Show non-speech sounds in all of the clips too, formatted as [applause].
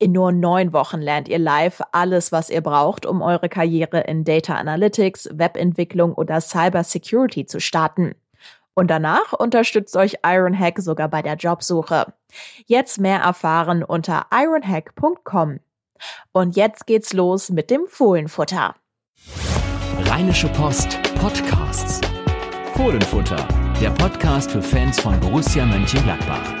In nur neun Wochen lernt ihr live alles, was ihr braucht, um eure Karriere in Data Analytics, Webentwicklung oder Cyber Security zu starten. Und danach unterstützt euch Ironhack sogar bei der Jobsuche. Jetzt mehr erfahren unter ironhack.com. Und jetzt geht's los mit dem Fohlenfutter. Rheinische Post Podcasts. Fohlenfutter, der Podcast für Fans von Borussia Mönchengladbach.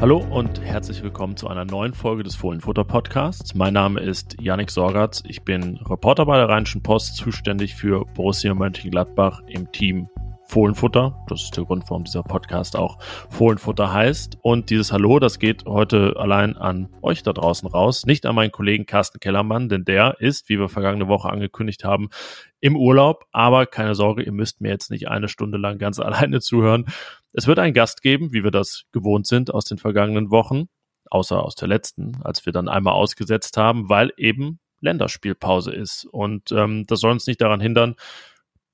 Hallo und herzlich willkommen zu einer neuen Folge des Fohlenfutter Podcasts. Mein Name ist Yannick Sorgatz. Ich bin Reporter bei der Rheinischen Post, zuständig für Borussia Mönchengladbach im Team Fohlenfutter. Das ist der Grund, warum dieser Podcast auch Fohlenfutter heißt. Und dieses Hallo, das geht heute allein an euch da draußen raus, nicht an meinen Kollegen Carsten Kellermann, denn der ist, wie wir vergangene Woche angekündigt haben, im Urlaub. Aber keine Sorge, ihr müsst mir jetzt nicht eine Stunde lang ganz [laughs] alleine zuhören. Es wird einen Gast geben, wie wir das gewohnt sind aus den vergangenen Wochen, außer aus der letzten, als wir dann einmal ausgesetzt haben, weil eben Länderspielpause ist. Und ähm, das soll uns nicht daran hindern,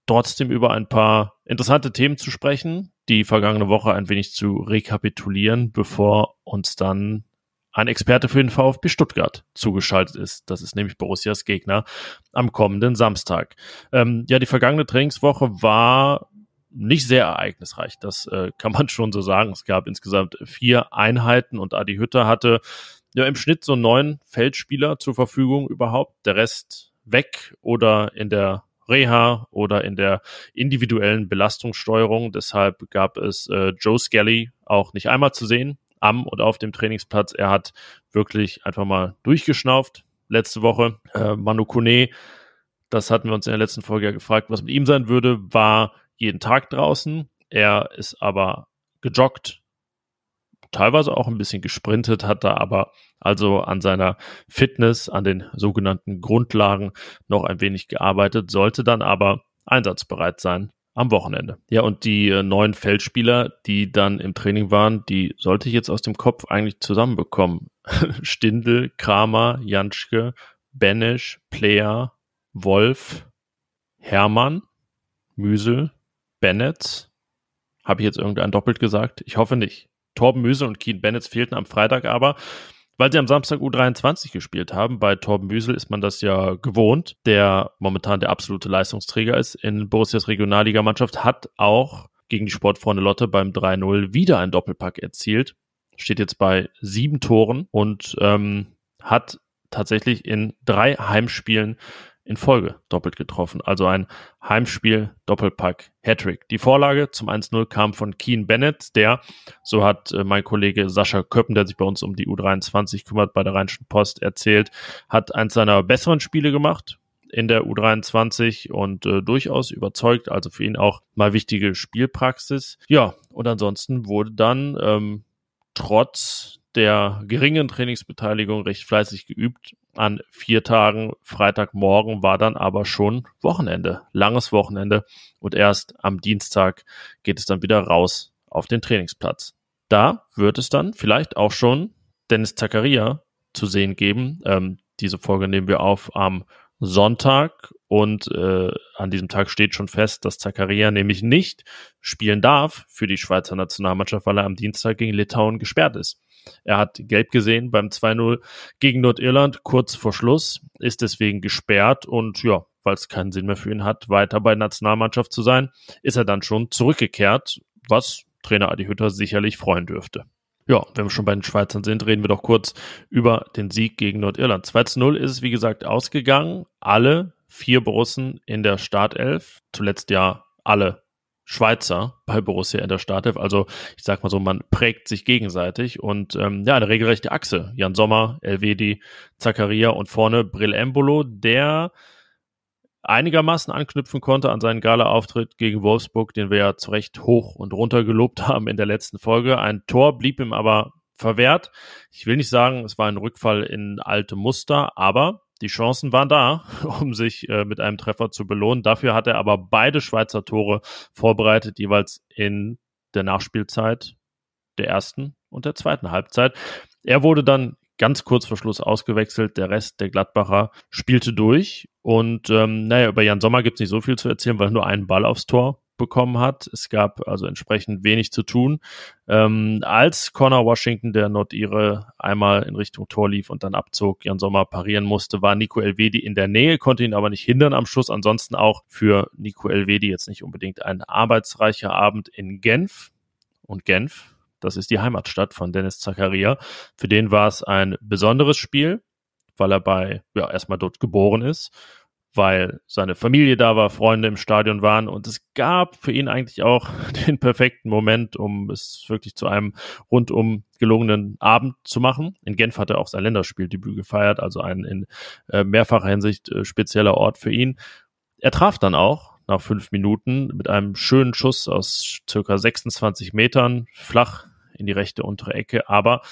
trotzdem über ein paar interessante Themen zu sprechen, die vergangene Woche ein wenig zu rekapitulieren, bevor uns dann ein Experte für den VfB Stuttgart zugeschaltet ist. Das ist nämlich Borussias Gegner am kommenden Samstag. Ähm, ja, die vergangene Trainingswoche war nicht sehr ereignisreich. Das äh, kann man [laughs] schon so sagen. Es gab insgesamt vier Einheiten und Adi Hütter hatte ja im Schnitt so neun Feldspieler zur Verfügung überhaupt. Der Rest weg oder in der Reha oder in der individuellen Belastungssteuerung. Deshalb gab es äh, Joe Skelly auch nicht einmal zu sehen am und auf dem Trainingsplatz. Er hat wirklich einfach mal durchgeschnauft letzte Woche. Äh, Manu Kone, das hatten wir uns in der letzten Folge ja gefragt, was mit ihm sein würde, war jeden Tag draußen. Er ist aber gejoggt, teilweise auch ein bisschen gesprintet, hat da aber also an seiner Fitness, an den sogenannten Grundlagen noch ein wenig gearbeitet, sollte dann aber einsatzbereit sein am Wochenende. Ja, und die äh, neuen Feldspieler, die dann im Training waren, die sollte ich jetzt aus dem Kopf eigentlich zusammenbekommen. [laughs] Stindel, Kramer, Janschke, Benesch, Player, Wolf, Hermann, Müsel, Bennett. Habe ich jetzt irgendein doppelt gesagt? Ich hoffe nicht. Torben Müsel und Keen Bennett fehlten am Freitag aber, weil sie am Samstag U23 gespielt haben. Bei Torben Müsel ist man das ja gewohnt, der momentan der absolute Leistungsträger ist in Borussias Regionalligamannschaft, hat auch gegen die Sportfreunde Lotte beim 3-0 wieder ein Doppelpack erzielt. Steht jetzt bei sieben Toren und ähm, hat tatsächlich in drei Heimspielen in Folge doppelt getroffen. Also ein Heimspiel Doppelpack Hattrick. Die Vorlage zum 1-0 kam von Keen Bennett, der, so hat äh, mein Kollege Sascha Köppen, der sich bei uns um die U23 kümmert, bei der Rheinischen Post erzählt, hat eins seiner besseren Spiele gemacht in der U23 und äh, durchaus überzeugt, also für ihn auch mal wichtige Spielpraxis. Ja, und ansonsten wurde dann ähm, trotz der geringen Trainingsbeteiligung recht fleißig geübt an vier Tagen. Freitagmorgen war dann aber schon Wochenende, langes Wochenende und erst am Dienstag geht es dann wieder raus auf den Trainingsplatz. Da wird es dann vielleicht auch schon Dennis Zakaria zu sehen geben. Ähm, diese Folge nehmen wir auf am Sonntag und äh, an diesem Tag steht schon fest, dass Zakaria nämlich nicht spielen darf für die Schweizer Nationalmannschaft, weil er am Dienstag gegen Litauen gesperrt ist. Er hat gelb gesehen beim 2-0 gegen Nordirland kurz vor Schluss, ist deswegen gesperrt und ja, weil es keinen Sinn mehr für ihn hat, weiter bei der Nationalmannschaft zu sein, ist er dann schon zurückgekehrt, was Trainer Adi Hütter sicherlich freuen dürfte. Ja, wenn wir schon bei den Schweizern sind, reden wir doch kurz über den Sieg gegen Nordirland. 2 0 ist es, wie gesagt, ausgegangen. Alle vier Borussen in der Startelf. Zuletzt ja alle Schweizer bei Borussia in der Startelf. Also ich sag mal so, man prägt sich gegenseitig und ähm, ja, eine regelrechte Achse. Jan Sommer, Elvedi, Zakaria und vorne Brill Embolo, der einigermaßen anknüpfen konnte an seinen Gala-Auftritt gegen Wolfsburg, den wir ja zu Recht hoch und runter gelobt [laughs] haben in der letzten Folge. Ein Tor blieb ihm aber verwehrt. Ich will nicht sagen, es war ein Rückfall in alte Muster, aber die Chancen waren da, [laughs] um sich äh, mit einem Treffer zu belohnen. Dafür hat er aber beide Schweizer Tore vorbereitet, jeweils in der Nachspielzeit der ersten und der zweiten Halbzeit. Er wurde dann ganz kurz vor Schluss ausgewechselt. Der Rest der Gladbacher spielte durch. Und ähm, naja, über Jan Sommer gibt es nicht so viel zu erzählen, weil nur einen Ball aufs Tor bekommen hat. Es gab also entsprechend wenig zu tun. Ähm, als Connor Washington, der Nordire, einmal in Richtung Tor lief und dann abzog, Jan Sommer parieren musste, war Nico Elvedi in der Nähe, konnte ihn aber nicht hindern am Schuss. Ansonsten auch für Nico Elvedi jetzt nicht unbedingt ein arbeitsreicher Abend in Genf. Und Genf das ist die Heimatstadt von Dennis Zakaria. Für den war es ein besonderes Spiel, weil er bei, ja, erstmal dort geboren ist, weil seine Familie da war, Freunde im Stadion waren und es gab für ihn eigentlich auch [laughs] den perfekten Moment, um es wirklich zu einem rundum gelungenen Abend zu machen. In Genf hat er auch sein Länderspieldebüt gefeiert, also ein in äh, mehrfacher Hinsicht äh, spezieller Ort für ihn. Er traf dann auch nach fünf Minuten mit einem schönen Schuss aus circa 26 Metern, flach in die rechte untere Ecke. Aber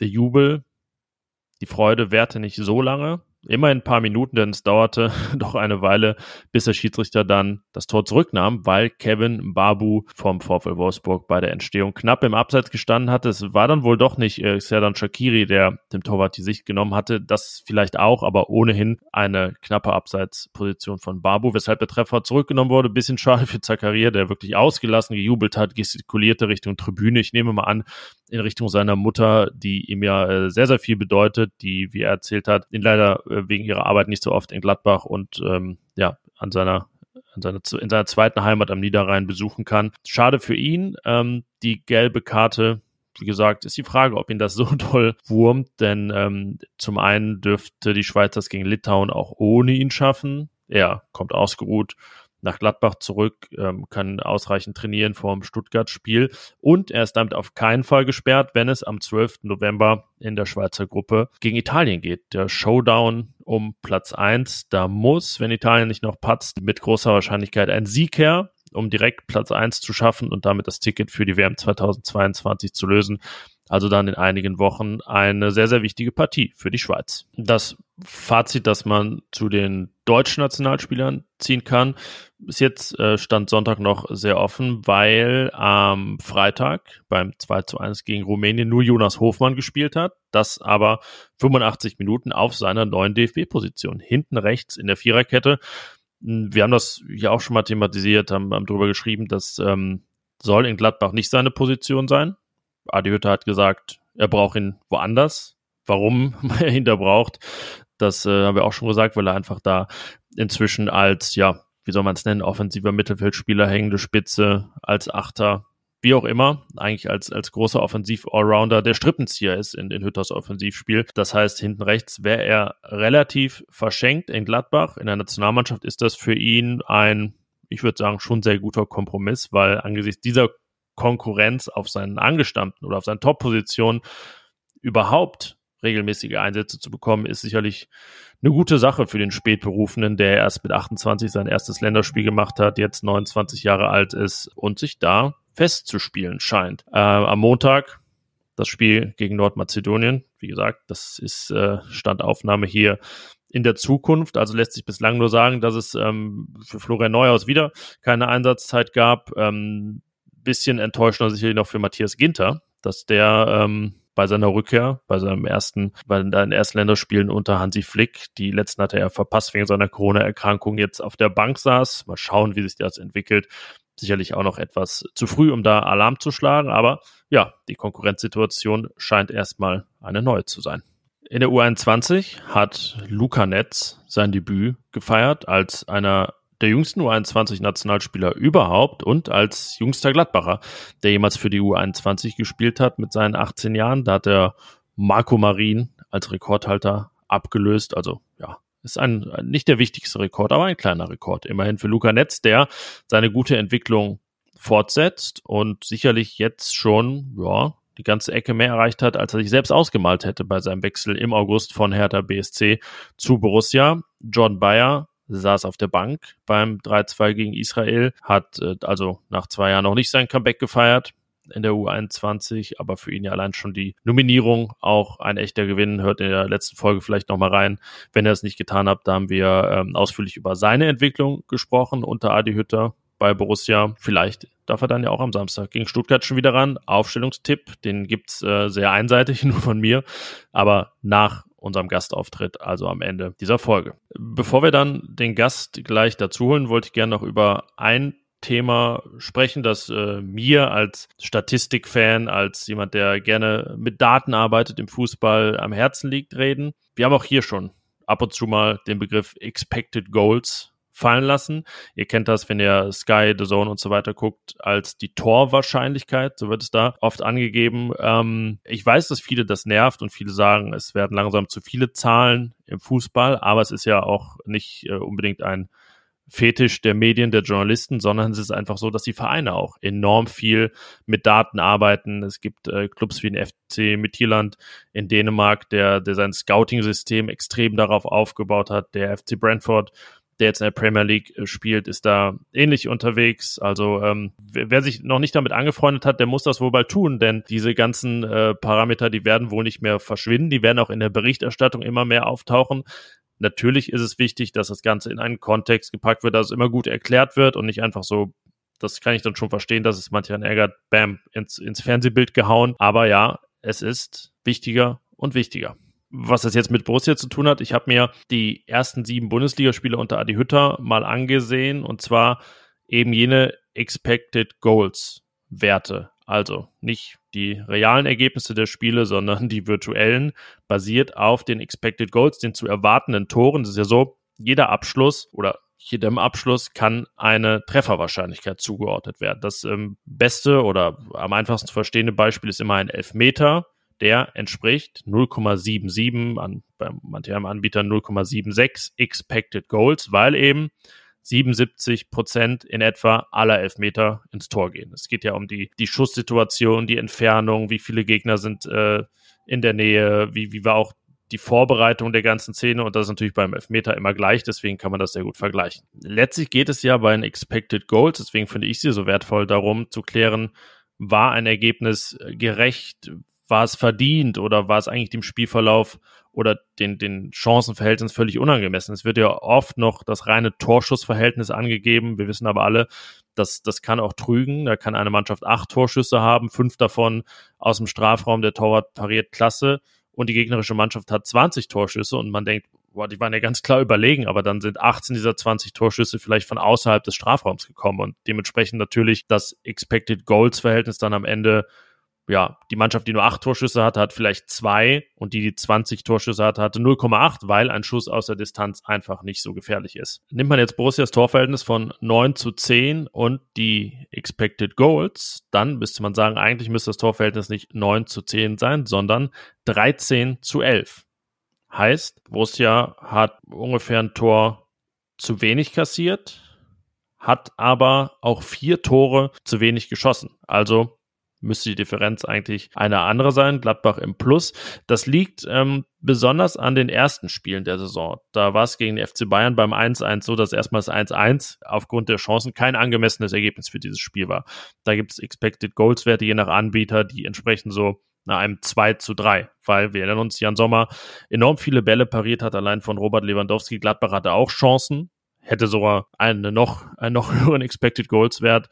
der Jubel, die Freude währte nicht so lange immerhin ein paar Minuten, denn es dauerte [laughs] doch eine Weile, bis der Schiedsrichter dann das Tor zurücknahm, weil Kevin Babu vom VfL Wolfsburg bei der Entstehung knapp im Abseits gestanden hatte. Es war dann wohl doch nicht äh, Serdan Shakiri, der dem Torwart die Sicht genommen hatte. Das vielleicht auch, aber ohnehin eine knappe Abseitsposition von Babu, weshalb der Treffer zurückgenommen wurde. Bisschen schade für Zakaria, der wirklich ausgelassen gejubelt hat, gestikulierte Richtung Tribüne. Ich nehme mal an, in Richtung seiner Mutter, die ihm ja äh, sehr, sehr viel bedeutet, die, wie er erzählt hat, ihn leider äh, wegen ihrer Arbeit nicht so oft in Gladbach und ähm, ja, an seiner in seiner, in seiner zweiten Heimat am Niederrhein besuchen kann. Schade für ihn. Ähm, die gelbe Karte, wie gesagt, ist die Frage, ob ihn das [laughs] so toll wurmt, denn ähm, zum einen dürfte die Schweiz das gegen Litauen auch ohne ihn schaffen. Er kommt ausgeruht nach Gladbach zurück, ähm, kann ausreichend trainieren vor dem Stuttgart-Spiel und er ist damit auf keinen Fall gesperrt, wenn es am 12. November in der Schweizer Gruppe gegen Italien geht. Der Showdown um Platz 1, da muss, wenn Italien nicht noch patzt, mit großer Wahrscheinlichkeit ein Sieg her, um direkt Platz 1 zu schaffen und damit das Ticket für die WM 2022 zu lösen. Also dann in einigen Wochen eine sehr, sehr wichtige Partie für die Schweiz. Das Fazit, das man zu den deutschen Nationalspielern ziehen kann, ist jetzt äh, Stand Sonntag noch sehr offen, weil am Freitag beim 2 zu 1 gegen Rumänien nur Jonas Hofmann gespielt hat, das aber 85 Minuten auf seiner neuen DFB-Position, hinten rechts in der Viererkette. Hm, wir haben das hier auch schon mal thematisiert, haben, haben darüber geschrieben, dass ähm, soll in Gladbach nicht seine Position sein. Adi Hütter hat gesagt, er braucht ihn woanders. Warum [laughs] er ihn da braucht, das äh, haben wir auch schon gesagt, weil er einfach da inzwischen als, ja, wie soll man es nennen, offensiver Mittelfeldspieler, hängende Spitze, als Achter, wie auch immer, eigentlich als, als großer Offensiv-Allrounder der Strippenzieher ist in, in Hütters Offensivspiel. Das heißt, hinten rechts wäre er relativ verschenkt in Gladbach. In der Nationalmannschaft ist das für ihn ein, ich würde sagen, schon sehr guter Kompromiss, weil angesichts dieser Konkurrenz auf seinen Angestammten oder auf seinen Top-Positionen überhaupt regelmäßige Einsätze zu bekommen, ist sicherlich eine gute Sache für den Spätberufenen, der erst mit 28 sein erstes Länderspiel gemacht hat, jetzt 29 Jahre alt ist und sich da festzuspielen scheint. Äh, am Montag das Spiel gegen Nordmazedonien. Wie gesagt, das ist äh, Standaufnahme hier in der Zukunft. Also lässt sich bislang nur sagen, dass es ähm, für Florian Neuhaus wieder keine Einsatzzeit gab. Ähm, bisschen enttäuschender sicherlich noch für Matthias Ginter, dass der ähm, bei seiner Rückkehr, bei seinem ersten, bei seinen ersten Länderspielen unter Hansi Flick, die letzten hatte er verpasst wegen seiner Corona-Erkrankung, jetzt auf der Bank saß. Mal schauen, wie sich das entwickelt. Sicherlich auch noch etwas zu früh, um da Alarm zu schlagen, aber ja, die Konkurrenzsituation scheint erstmal eine neue zu sein. In der U21 hat Luca Netz sein Debüt gefeiert als einer der jüngsten U21-Nationalspieler überhaupt und als jüngster Gladbacher, der jemals für die U21 gespielt hat mit seinen 18 Jahren. Da hat er Marco Marin als Rekordhalter abgelöst. Also ja, ist ein nicht der wichtigste Rekord, aber ein kleiner Rekord. Immerhin für Luca Netz, der seine gute Entwicklung fortsetzt und sicherlich jetzt schon, ja, die ganze Ecke mehr erreicht hat, als er sich selbst ausgemalt hätte bei seinem Wechsel im August von Hertha BSC zu Borussia. John Bayer saß auf der Bank beim 3-2 gegen Israel, hat äh, also nach zwei Jahren noch nicht sein Comeback gefeiert. in der U21, aber für ihn ja allein schon die Nominierung auch ein echter Gewinn. Hört in der letzten Folge vielleicht nochmal rein. Wenn ihr es nicht getan habt, da haben wir ähm, ausführlich über seine Entwicklung gesprochen unter Adi Hütter bei Borussia. Vielleicht darf er dann ja auch am Samstag gegen Stuttgart schon wieder ran. Aufstellungstipp, den gibt's äh, sehr einseitig, [laughs] nur von mir, aber nach unserem Gastauftritt, also am Ende dieser Folge. Bevor wir dann den Gast gleich dazu holen, wollte ich gerne noch über ein Thema sprechen, das äh, mir als Statistikfan, als jemand, der gerne mit Daten arbeitet im Fußball am Herzen liegt, reden. Wir haben auch hier schon ab und zu mal den Begriff Expected Goals fallen lassen. Ihr kennt das, wenn ihr Sky, The Zone und so weiter guckt, als die Torwahrscheinlichkeit, so wird es da oft angegeben. Ähm, ich weiß, dass viele das nervt und viele sagen, es werden langsam zu viele Zahlen im Fußball, aber es ist ja auch nicht äh, unbedingt ein Fetisch der Medien, der Journalisten, sondern es ist einfach so, dass die Vereine auch enorm viel mit Daten arbeiten. Es gibt äh, Clubs wie den FC Midtjylland in Dänemark, der, der sein Scouting-System extrem darauf aufgebaut hat. Der FC Brentford der jetzt in der Premier League äh, spielt, ist da ähnlich unterwegs. Also ähm, wer, sich noch nicht damit angefreundet hat, der muss das wohl bald tun, denn diese ganzen äh, Parameter, die werden wohl nicht mehr verschwinden, die werden auch in der Berichterstattung immer mehr auftauchen. Natürlich ist es wichtig, dass das Ganze in einen Kontext gepackt wird, dass es immer gut erklärt wird und nicht einfach so das kann ich dann schon verstehen, dass es manchmal ärgert, bam, ins, ins Fernsehbild gehauen. Aber ja, es ist wichtiger und wichtiger was das jetzt mit Borussia zu tun hat, ich habe mir die ersten sieben Bundesligaspiele unter Adi Hütter mal angesehen und zwar eben jene Expected Goals Werte. Also nicht die realen Ergebnisse der Spiele, sondern die virtuellen, basiert auf den Expected Goals, den zu erwartenden Toren. Das ist ja so, jeder Abschluss oder jedem Abschluss kann eine Trefferwahrscheinlichkeit zugeordnet werden. Das ähm, beste oder am einfachsten zu verstehende Beispiel ist immer ein Elfmeter der entspricht 0,77 an bei manchen Anbietern 0,76 Expected Goals, weil eben 77 Prozent in etwa aller Elfmeter ins Tor gehen. Es geht ja um die, die Schusssituation, die Entfernung, wie viele Gegner sind äh, in der Nähe, wie, wie war auch die Vorbereitung der ganzen Szene und das ist natürlich beim Elfmeter immer gleich, deswegen kann man das sehr gut vergleichen. Letztlich geht es ja bei den Expected Goals, deswegen finde ich sie so wertvoll darum zu klären, war ein Ergebnis gerecht, war es verdient oder war es eigentlich dem Spielverlauf oder den, den Chancenverhältnis völlig unangemessen. Es wird ja oft noch das reine Torschussverhältnis angegeben. Wir wissen aber alle, dass das kann auch trügen. Da kann eine Mannschaft acht Torschüsse haben, fünf davon aus dem Strafraum, der Torwart pariert klasse und die gegnerische Mannschaft hat 20 Torschüsse und man denkt, boah, die waren ja ganz klar überlegen, aber dann sind 18 dieser 20 Torschüsse vielleicht von außerhalb des Strafraums gekommen und dementsprechend natürlich das Expected Goals Verhältnis dann am Ende ja, die Mannschaft, die nur acht Torschüsse hatte, hat vielleicht zwei und die, die 20 Torschüsse hatte, hatte 0,8, weil ein Schuss aus der Distanz einfach nicht so gefährlich ist. Nimmt man jetzt Borussias Torverhältnis von 9 zu 10 und die Expected Goals, dann müsste man sagen, eigentlich müsste das Torverhältnis nicht 9 zu 10 sein, sondern 13 zu 11. Heißt, Borussia hat ungefähr ein Tor zu wenig kassiert, hat aber auch vier Tore zu wenig geschossen. Also müsste die Differenz eigentlich eine andere sein. Gladbach im Plus. Das liegt ähm, besonders an den ersten Spielen der Saison. Da war es gegen den FC Bayern beim 1-1 so, dass erstmals 1-1 aufgrund der Chancen kein angemessenes Ergebnis für dieses Spiel war. Da gibt es Expected Goals Werte je nach Anbieter, die entsprechen so nach einem 2 zu 3, weil wir erinnern uns, Jan Sommer enorm viele Bälle pariert hat, allein von Robert Lewandowski. Gladbach hatte auch Chancen, hätte sogar eine noch, einen noch [laughs] höheren Expected Goals Wert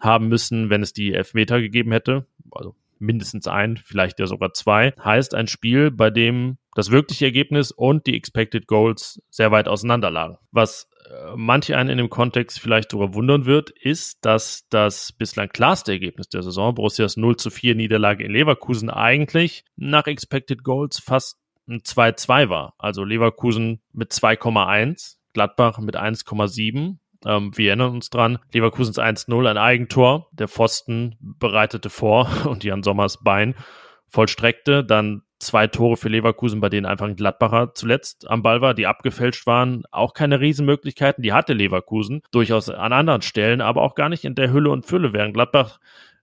haben müssen, wenn es die Elfmeter gegeben hätte. Also mindestens ein, vielleicht ja sogar zwei. Heißt ein Spiel, bei dem das wirkliche Ergebnis und die Expected Goals sehr weit auseinander lagen. Was äh, manche einen in dem Kontext vielleicht sogar wundern wird, ist, dass das bislang klarste Ergebnis der Saison, Borussias 0 zu 4 Niederlage in Leverkusen, eigentlich nach Expected Goals fast ein 2-2 war. Also Leverkusen mit 2,1, Gladbach mit 1,7 ähm, wir erinnern uns dran, Leverkusens 1-0, ein Eigentor. Der Pfosten bereitete vor [laughs] und Jan Sommers Bein vollstreckte. Dann zwei Tore für Leverkusen, bei denen einfach ein Gladbacher zuletzt am Ball war, die abgefälscht waren. Auch keine Riesenmöglichkeiten. Die hatte Leverkusen durchaus an anderen Stellen, aber auch gar nicht in der Hülle und Fülle, während Gladbach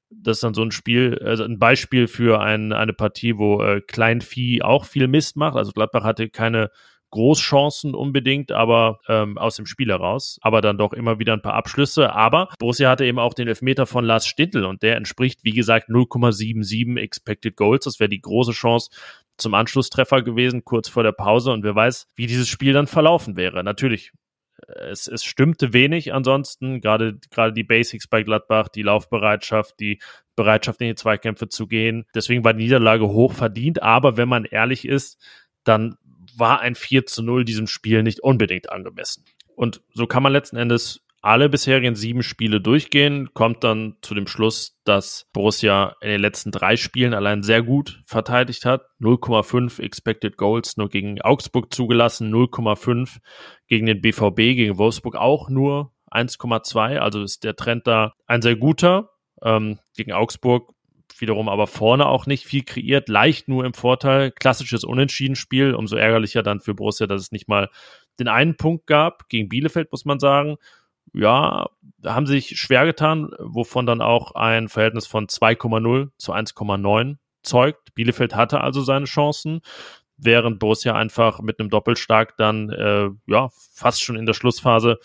das ist dann so ein Spiel, also ein Beispiel für ein, eine Partie, wo äh, Kleinvieh auch viel Mist macht. Also Gladbach hatte keine Großchancen unbedingt, aber ähm, aus dem Spiel heraus, aber dann doch immer wieder ein paar Abschlüsse. Aber Borussia hatte eben auch den Elfmeter von Lars Stindl und der entspricht, wie gesagt, 0,77 Expected Goals. Das wäre die große Chance zum Anschlusstreffer gewesen, kurz vor der Pause. Und wer weiß, wie dieses Spiel dann verlaufen wäre. Natürlich es, es stimmte wenig ansonsten, gerade, gerade die Basics bei Gladbach, die Laufbereitschaft, die Bereitschaft in die Zweikämpfe zu gehen. Deswegen war die Niederlage hoch verdient, aber wenn man ehrlich ist, dann war ein 4 zu 0 diesem Spiel nicht unbedingt angemessen. Und so kann man letzten Endes alle bisherigen sieben Spiele durchgehen, kommt dann zu dem Schluss, dass Borussia in den letzten drei Spielen allein sehr gut verteidigt hat. 0,5 Expected Goals nur gegen Augsburg zugelassen, 0,5 gegen den BVB, gegen Wolfsburg auch nur 1,2. Also ist der Trend da ein sehr guter. Ähm, gegen Augsburg wiederum aber vorne auch nicht viel kreiert, leicht nur im Vorteil. Klassisches Unentschieden-Spiel, umso ärgerlicher dann für Borussia, dass es nicht mal den einen Punkt gab. Gegen Bielefeld muss man sagen ja, haben sich schwer getan, wovon dann auch ein Verhältnis von 2,0 zu 1,9 zeugt. Bielefeld hatte also seine Chancen, während Borussia einfach mit einem Doppelstark dann äh, ja fast schon in der Schlussphase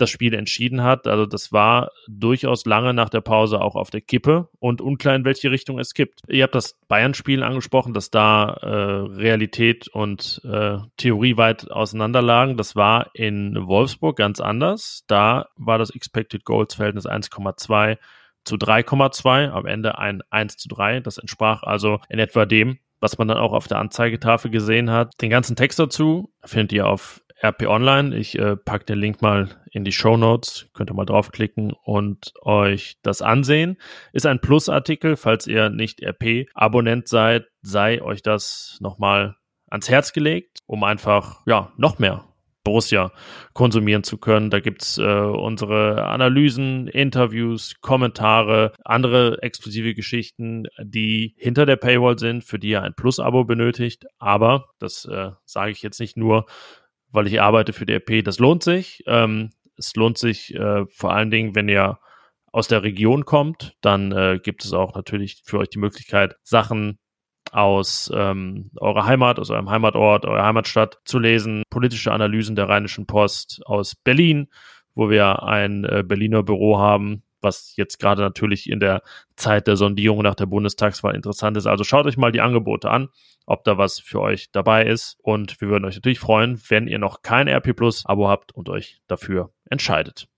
das Spiel entschieden hat. Also das war durchaus lange nach der Pause auch auf der Kippe und unklar, in welche Richtung es kippt. Ihr habt das Bayern-Spiel angesprochen, dass da äh, Realität und äh, Theorie weit auseinanderlagen. Das war in Wolfsburg ganz anders. Da war das Expected Goals-Verhältnis 1,2 zu 3,2, am Ende ein 1 zu 3. Das entsprach also in etwa dem, was man dann auch auf der Anzeigetafel gesehen hat. Den ganzen Text dazu findet ihr auf RP Online. Ich äh, packe den Link mal in die Show Notes. Könnt ihr mal draufklicken und euch das ansehen. Ist ein Plus-Artikel. Falls ihr nicht RP-Abonnent seid, sei euch das nochmal ans Herz gelegt, um einfach, ja, noch mehr Borussia konsumieren zu können. Da gibt's äh, unsere Analysen, Interviews, Kommentare, andere exklusive Geschichten, die hinter der Paywall sind, für die ihr ein Plus-Abo benötigt. Aber, das äh, sage ich jetzt nicht nur, weil ich arbeite für die RP. Das lohnt sich. Ähm, es lohnt sich äh, vor allen Dingen, wenn ihr aus der Region kommt, dann äh, gibt es auch natürlich für euch die Möglichkeit, Sachen aus ähm, eurer Heimat, aus eurem Heimatort, eurer Heimatstadt zu lesen, politische Analysen der Rheinischen Post aus Berlin, wo wir ein äh, Berliner Büro haben, was jetzt gerade natürlich in der Zeit der Sondierung nach der Bundestagswahl interessant ist. Also schaut euch mal die Angebote an, ob da was für euch dabei ist. Und wir würden euch natürlich freuen, wenn ihr noch kein RP Plus Abo habt und euch dafür entscheidet.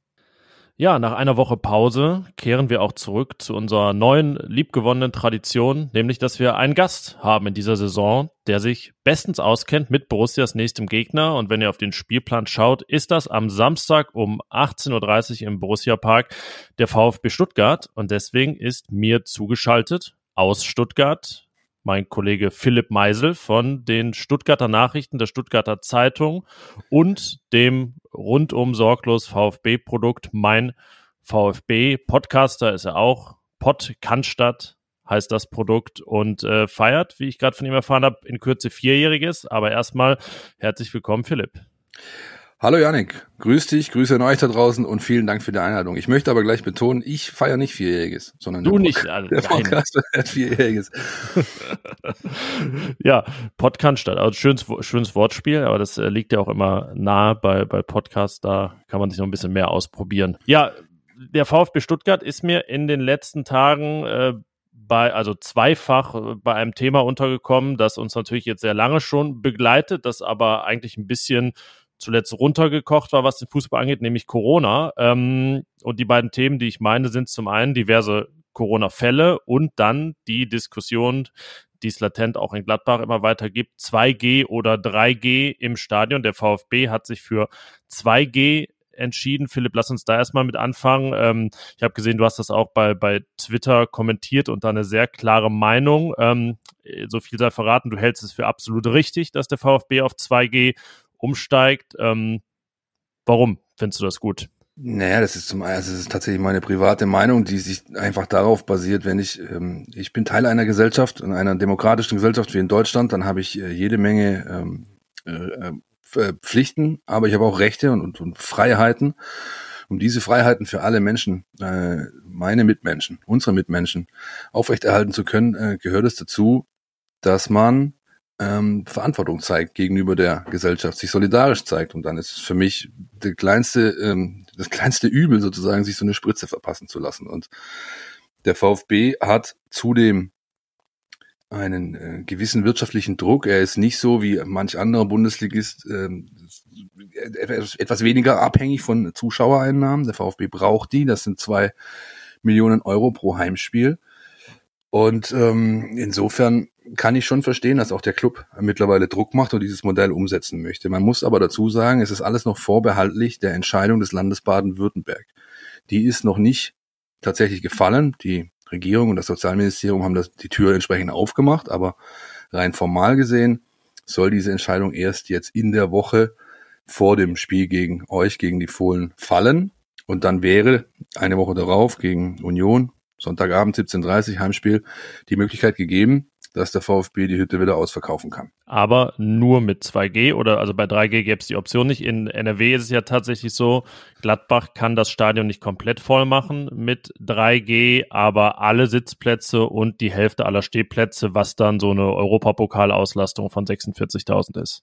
Ja, nach einer Woche Pause kehren wir auch zurück zu unserer neuen, liebgewonnenen Tradition, nämlich, dass wir einen Gast haben in dieser Saison, der sich bestens auskennt mit Borussias nächstem Gegner. Und wenn ihr auf den Spielplan schaut, ist das am Samstag um 18.30 Uhr im Borussia Park der VfB Stuttgart. Und deswegen ist mir zugeschaltet aus Stuttgart mein Kollege Philipp Meisel von den Stuttgarter Nachrichten, der Stuttgarter Zeitung und dem rundum sorglos VfB-Produkt Mein VfB. Podcaster ist er auch. Pod Cannstatt heißt das Produkt und äh, feiert, wie ich gerade von ihm erfahren habe, in Kürze Vierjähriges. Aber erstmal herzlich willkommen, Philipp. Hallo Janik, grüß dich, grüße an euch da draußen und vielen Dank für die Einladung. Ich möchte aber gleich betonen, ich feiere nicht Vierjähriges, sondern du nicht, also, der Podcast feiert Vierjähriges. [laughs] ja, Podcast, also schönes, schönes Wortspiel, aber das äh, liegt ja auch immer nah bei, bei Podcasts, da kann man sich noch ein bisschen mehr ausprobieren. Ja, der VfB Stuttgart ist mir in den letzten Tagen äh, bei, also zweifach äh, bei einem Thema untergekommen, das uns natürlich jetzt sehr lange schon begleitet, das aber eigentlich ein bisschen zuletzt runtergekocht war, was den Fußball angeht, nämlich Corona. Ähm, und die beiden Themen, die ich meine, sind zum einen diverse Corona-Fälle und dann die Diskussion, die es latent auch in Gladbach immer weiter gibt, 2G oder 3G im Stadion. Der VfB hat sich für 2G entschieden. Philipp, lass uns da erstmal mit anfangen. Ähm, ich habe gesehen, du hast das auch bei, bei Twitter kommentiert und da eine sehr klare Meinung. Ähm, so viel sei verraten, du hältst es für absolut richtig, dass der VfB auf 2G umsteigt. Ähm, warum findest du das gut? Naja, das ist zum also das ist tatsächlich meine private Meinung, die sich einfach darauf basiert, wenn ich, ähm, ich bin Teil einer Gesellschaft, in einer demokratischen Gesellschaft wie in Deutschland, dann habe ich äh, jede Menge ähm, äh, äh, Pflichten, aber ich habe auch Rechte und, und, und Freiheiten. Um diese Freiheiten für alle Menschen, äh, meine Mitmenschen, unsere Mitmenschen aufrechterhalten zu können, äh, gehört es dazu, dass man ähm, Verantwortung zeigt gegenüber der Gesellschaft, sich solidarisch zeigt. Und dann ist es für mich der kleinste, ähm, das kleinste Übel sozusagen, sich so eine Spritze verpassen zu lassen. Und der VfB hat zudem einen äh, gewissen wirtschaftlichen Druck. Er ist nicht so wie manch anderer Bundesligist äh, etwas weniger abhängig von Zuschauereinnahmen. Der VfB braucht die. Das sind zwei Millionen Euro pro Heimspiel. Und ähm, insofern kann ich schon verstehen, dass auch der Club mittlerweile Druck macht und dieses Modell umsetzen möchte. Man muss aber dazu sagen, es ist alles noch vorbehaltlich der Entscheidung des Landes Baden-Württemberg. Die ist noch nicht tatsächlich gefallen. Die Regierung und das Sozialministerium haben das, die Tür entsprechend aufgemacht, aber rein formal gesehen soll diese Entscheidung erst jetzt in der Woche vor dem Spiel gegen euch, gegen die Fohlen fallen. Und dann wäre eine Woche darauf gegen Union, Sonntagabend 17.30 Heimspiel, die Möglichkeit gegeben, dass der VfB die Hütte wieder ausverkaufen kann. Aber nur mit 2G oder also bei 3G gäbe es die Option nicht. In NRW ist es ja tatsächlich so, Gladbach kann das Stadion nicht komplett voll machen mit 3G, aber alle Sitzplätze und die Hälfte aller Stehplätze, was dann so eine Europapokalauslastung von 46.000 ist.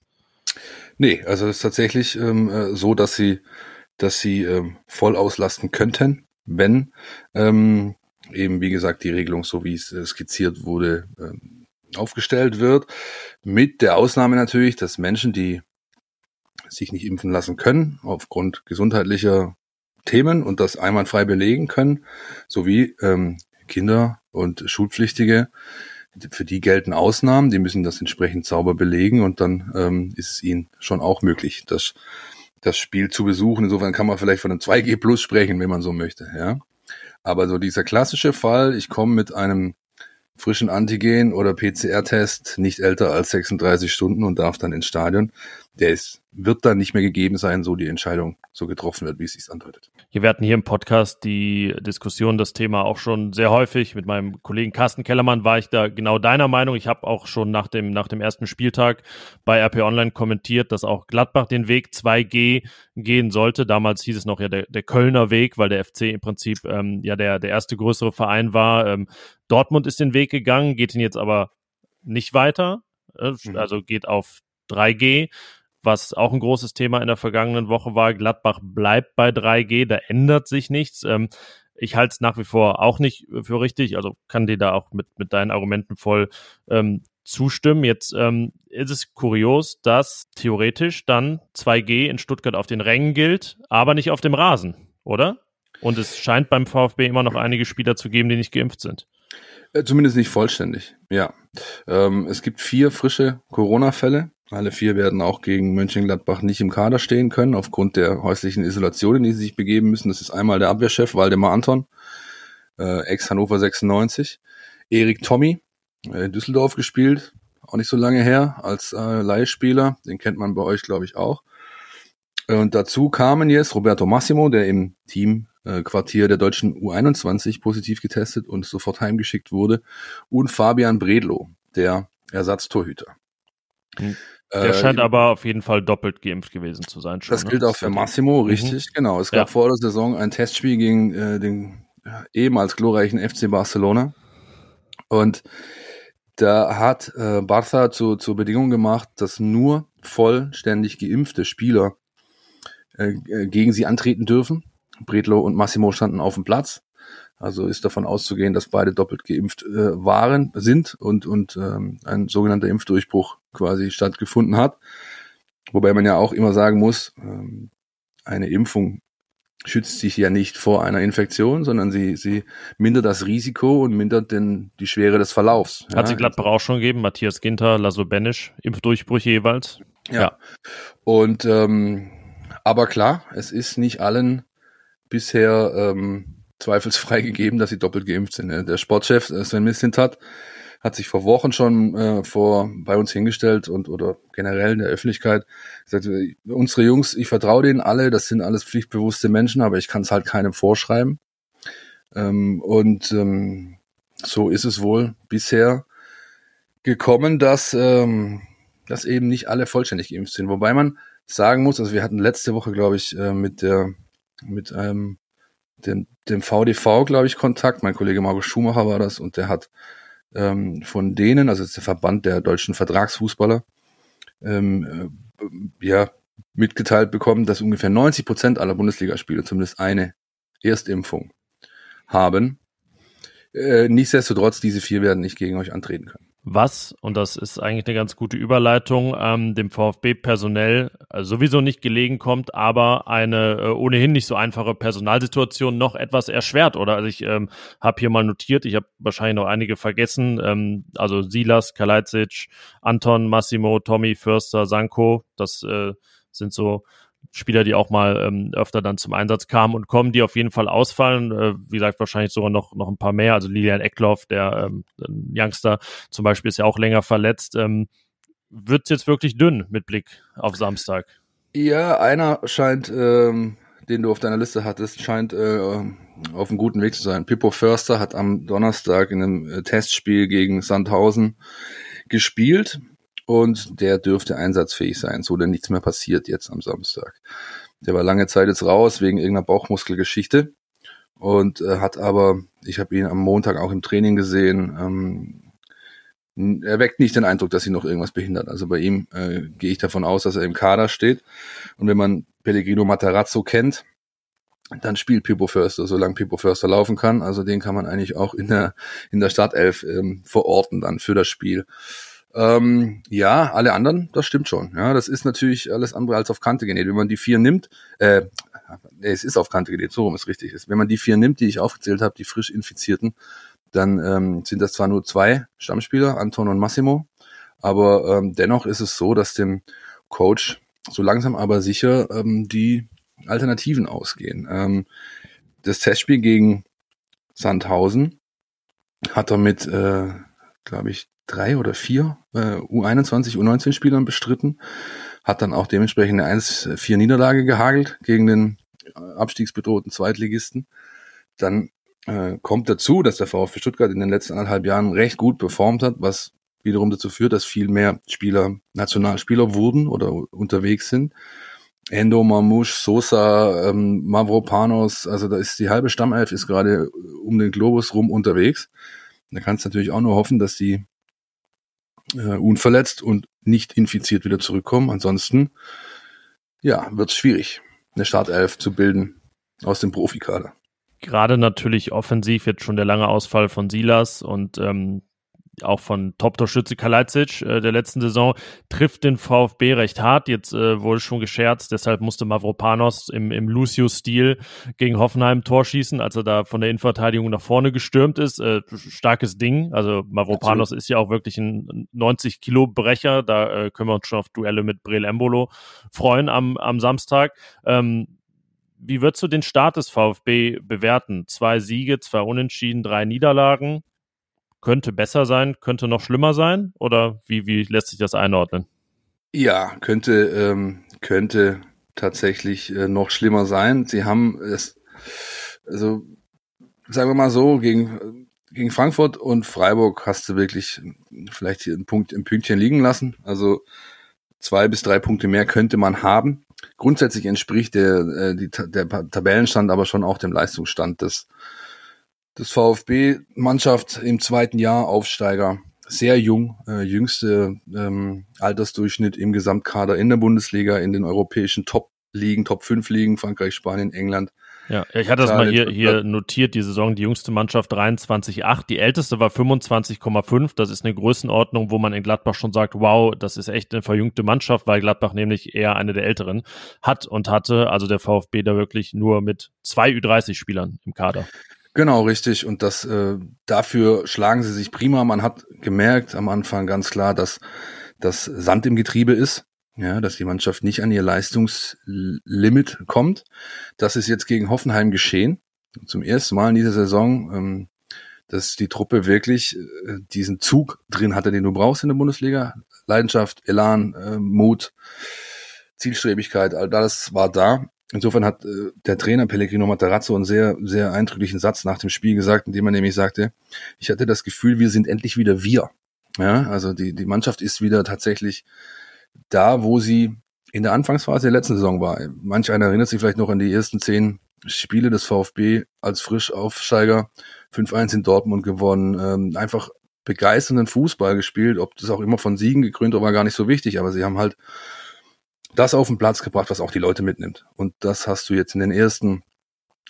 Nee, also es ist tatsächlich ähm, äh, so, dass sie, dass sie ähm, voll auslasten könnten, wenn ähm, eben, wie gesagt, die Regelung, so wie es äh, skizziert wurde, ähm, aufgestellt wird. Mit der Ausnahme natürlich, dass Menschen, die sich nicht impfen lassen können, aufgrund gesundheitlicher Themen und das einwandfrei belegen können, sowie ähm, Kinder und Schulpflichtige, für die gelten Ausnahmen, die müssen das entsprechend sauber belegen und dann ähm, ist es ihnen schon auch möglich, das, das Spiel zu besuchen. Insofern kann man vielleicht von einem 2G Plus sprechen, wenn man so möchte. Ja. Aber so dieser klassische Fall, ich komme mit einem frischen Antigen- oder PCR-Test nicht älter als 36 Stunden und darf dann ins Stadion. Der ist, wird dann nicht mehr gegeben sein, so die Entscheidung so getroffen wird, wie es sich andeutet. Wir hatten hier im Podcast die Diskussion, das Thema auch schon sehr häufig. Mit meinem Kollegen Carsten Kellermann war ich da genau deiner Meinung. Ich habe auch schon nach dem, nach dem ersten Spieltag bei RP Online kommentiert, dass auch Gladbach den Weg 2G gehen sollte. Damals hieß es noch ja der, der Kölner Weg, weil der FC im Prinzip ähm, ja der, der erste größere Verein war. Ähm, Dortmund ist den Weg gegangen, geht ihn jetzt aber nicht weiter. Äh, mhm. Also geht auf 3G was auch ein großes Thema in der vergangenen Woche war. Gladbach bleibt bei 3G, da ändert sich nichts. Ähm, ich halte es nach wie vor auch nicht für richtig, also kann dir da auch mit, mit deinen Argumenten voll ähm, zustimmen. Jetzt ähm, ist es kurios, dass theoretisch dann 2G in Stuttgart auf den Rängen gilt, aber nicht auf dem Rasen, oder? Und es scheint beim VfB immer noch einige Spieler zu geben, die nicht geimpft sind. Äh, zumindest nicht vollständig, ja. Ähm, es gibt vier frische Corona-Fälle. Alle vier werden auch gegen Mönchengladbach nicht im Kader stehen können, aufgrund der häuslichen Isolation, in die sie sich begeben müssen. Das ist einmal der Abwehrchef Waldemar Anton, äh, ex-Hannover 96. Erik Tommy, äh, Düsseldorf gespielt, auch nicht so lange her, als äh, Leihspieler. Den kennt man bei euch, glaube ich, auch. Und dazu kamen jetzt Roberto Massimo, der im Teamquartier der deutschen U21 positiv getestet und sofort heimgeschickt wurde, und Fabian Bredlo, der Ersatztorhüter. Mhm. Der äh, scheint aber auf jeden Fall doppelt geimpft gewesen zu sein. Schon, das ne? gilt auch für Massimo, mhm. richtig, mhm. genau. Es gab ja. vor der Saison ein Testspiel gegen äh, den ehemals glorreichen FC Barcelona. Und da hat äh, Barca zu, zur Bedingung gemacht, dass nur vollständig geimpfte Spieler äh, äh, gegen sie antreten dürfen. Bredlo und Massimo standen auf dem Platz. Also ist davon auszugehen, dass beide doppelt geimpft äh, waren, sind und, und ähm, ein sogenannter Impfdurchbruch quasi stattgefunden hat. Wobei man ja auch immer sagen muss, ähm, eine Impfung schützt sich ja nicht vor einer Infektion, sondern sie, sie mindert das Risiko und mindert den, die Schwere des Verlaufs. Hat ja, sie Gladbach auch schon gegeben, Matthias Ginter, Laszlo Benisch, Impfdurchbrüche jeweils. Ja. ja. Und ähm, aber klar, es ist nicht allen bisher ähm, zweifelsfrei [laughs] gegeben, dass sie doppelt geimpft sind. Der Sportchef äh, Sven Mislintat hat sich vor Wochen schon äh, vor bei uns hingestellt und oder generell in der Öffentlichkeit gesagt, äh, unsere Jungs, ich vertraue denen alle, das sind alles pflichtbewusste Menschen, aber ich kann es halt keinem vorschreiben. Ähm, und ähm, so ist es wohl bisher gekommen, dass, ähm, dass eben nicht alle vollständig geimpft sind. Wobei man sagen muss, also wir hatten letzte Woche, glaube ich, äh, mit der mit einem dem, dem VDV, glaube ich, Kontakt. Mein Kollege Markus Schumacher war das und der hat ähm, von denen, also der Verband der deutschen Vertragsfußballer, ähm, äh, ja, mitgeteilt bekommen, dass ungefähr 90 Prozent aller Bundesligaspiele zumindest eine Erstimpfung haben. Äh, nichtsdestotrotz, diese vier werden nicht gegen euch antreten können was, und das ist eigentlich eine ganz gute Überleitung, ähm, dem VfB personell äh, sowieso nicht gelegen kommt, aber eine äh, ohnehin nicht so einfache Personalsituation noch etwas erschwert, oder? Also ich ähm, habe hier mal notiert, ich habe wahrscheinlich noch einige vergessen, ähm, also Silas, Kalajdzic, Anton, Massimo, Tommy, Förster, Sanko, das äh, sind so Spieler, die auch mal ähm, öfter dann zum Einsatz kamen und kommen, die auf jeden Fall ausfallen. Äh, wie gesagt, wahrscheinlich sogar noch, noch ein paar mehr. Also Lilian Eckloff, der ähm, Youngster zum Beispiel, ist ja auch länger verletzt. Ähm, Wird es jetzt wirklich dünn mit Blick auf Samstag? Ja, einer scheint, ähm, den du auf deiner Liste hattest, scheint äh, auf einem guten Weg zu sein. Pippo Förster hat am Donnerstag in einem äh, Testspiel gegen Sandhausen gespielt und der dürfte einsatzfähig sein, so denn nichts mehr passiert jetzt am Samstag. Der war lange Zeit jetzt raus wegen irgendeiner Bauchmuskelgeschichte und äh, hat aber, ich habe ihn am Montag auch im Training gesehen, ähm, er weckt nicht den Eindruck, dass ihn noch irgendwas behindert. Also bei ihm äh, gehe ich davon aus, dass er im Kader steht. Und wenn man Pellegrino Matarazzo kennt, dann spielt Pippo Förster, solange Pippo Förster laufen kann. Also den kann man eigentlich auch in der in der Startelf ähm, verorten dann für das Spiel. Ähm, ja, alle anderen, das stimmt schon. Ja, das ist natürlich alles andere als auf Kante genäht. Wenn man die vier nimmt, äh, es ist auf Kante genäht, so rum es richtig ist. Wenn man die vier nimmt, die ich aufgezählt habe, die frisch Infizierten, dann ähm, sind das zwar nur zwei Stammspieler, Anton und Massimo, aber ähm, dennoch ist es so, dass dem Coach so langsam aber sicher ähm, die Alternativen ausgehen. Ähm, das Testspiel gegen Sandhausen hat er mit, äh, glaube ich, drei oder vier äh, U21, U19 Spielern bestritten, hat dann auch dementsprechend eine 1-4 Niederlage gehagelt gegen den äh, abstiegsbedrohten Zweitligisten. Dann äh, kommt dazu, dass der VfB Stuttgart in den letzten anderthalb Jahren recht gut performt hat, was wiederum dazu führt, dass viel mehr Spieler Nationalspieler wurden oder unterwegs sind. Endo, Mamouche, Sosa, ähm, Mavropanos, also da ist die halbe Stammelf ist gerade um den Globus rum unterwegs. Da kannst du natürlich auch nur hoffen, dass die äh, unverletzt und nicht infiziert wieder zurückkommen. Ansonsten, ja, wird es schwierig, eine Startelf zu bilden aus dem Profikader. Gerade natürlich offensiv jetzt schon der lange Ausfall von Silas und ähm, auch von Top-Torschütze Kalajdzic äh, der letzten Saison, trifft den VfB recht hart. Jetzt äh, wurde schon gescherzt, deshalb musste Mavropanos im, im Lucio-Stil gegen Hoffenheim Tor schießen, als er da von der Innenverteidigung nach vorne gestürmt ist. Äh, starkes Ding. Also Mavropanos ist ja auch wirklich ein 90-Kilo-Brecher. Da äh, können wir uns schon auf Duelle mit Brel Embolo freuen am, am Samstag. Ähm, wie würdest du den Start des VfB bewerten? Zwei Siege, zwei Unentschieden, drei Niederlagen könnte besser sein, könnte noch schlimmer sein? Oder wie, wie lässt sich das einordnen? Ja, könnte, ähm, könnte tatsächlich äh, noch schlimmer sein. Sie haben es, also sagen wir mal so, gegen, gegen Frankfurt und Freiburg hast du wirklich vielleicht hier einen Punkt im Pünktchen liegen lassen. Also zwei bis drei Punkte mehr könnte man haben. Grundsätzlich entspricht der, äh, die, der Tabellenstand aber schon auch dem Leistungsstand des, des VfB-Mannschaft im zweiten Jahr Aufsteiger. Sehr jung, äh, jüngste ähm, Altersdurchschnitt im Gesamtkader in der Bundesliga, in den europäischen Top-Ligen, Top-5-Ligen, Frankreich, Spanien, England. Ja, ich hatte das mal hier, hier notiert, die Saison, die jüngste Mannschaft 23,8, die älteste war 25,5, das ist eine Größenordnung, wo man in Gladbach schon sagt, wow, das ist echt eine verjüngte Mannschaft, weil Gladbach nämlich eher eine der älteren hat und hatte, also der VfB da wirklich nur mit zwei Ü30-Spielern im Kader. Genau, richtig. Und das äh, dafür schlagen sie sich prima. Man hat gemerkt am Anfang ganz klar, dass das Sand im Getriebe ist. Ja, dass die Mannschaft nicht an ihr Leistungslimit kommt. Das ist jetzt gegen Hoffenheim geschehen. Zum ersten Mal in dieser Saison, ähm, dass die Truppe wirklich äh, diesen Zug drin hatte, den du brauchst in der Bundesliga. Leidenschaft, Elan, äh, Mut, Zielstrebigkeit, all das war da. Insofern hat äh, der Trainer Pellegrino Matarazzo einen sehr, sehr eindrücklichen Satz nach dem Spiel gesagt, in dem er nämlich sagte, ich hatte das Gefühl, wir sind endlich wieder wir. Ja, also die, die Mannschaft ist wieder tatsächlich da, wo sie in der Anfangsphase der letzten Saison war. Manch einer erinnert sich vielleicht noch an die ersten zehn Spiele des VfB als Frischaufsteiger. 5-1 in Dortmund gewonnen. Ähm, einfach begeisternden Fußball gespielt. Ob das auch immer von Siegen gekrönt war gar nicht so wichtig, aber sie haben halt das auf den Platz gebracht, was auch die Leute mitnimmt. Und das hast du jetzt in den ersten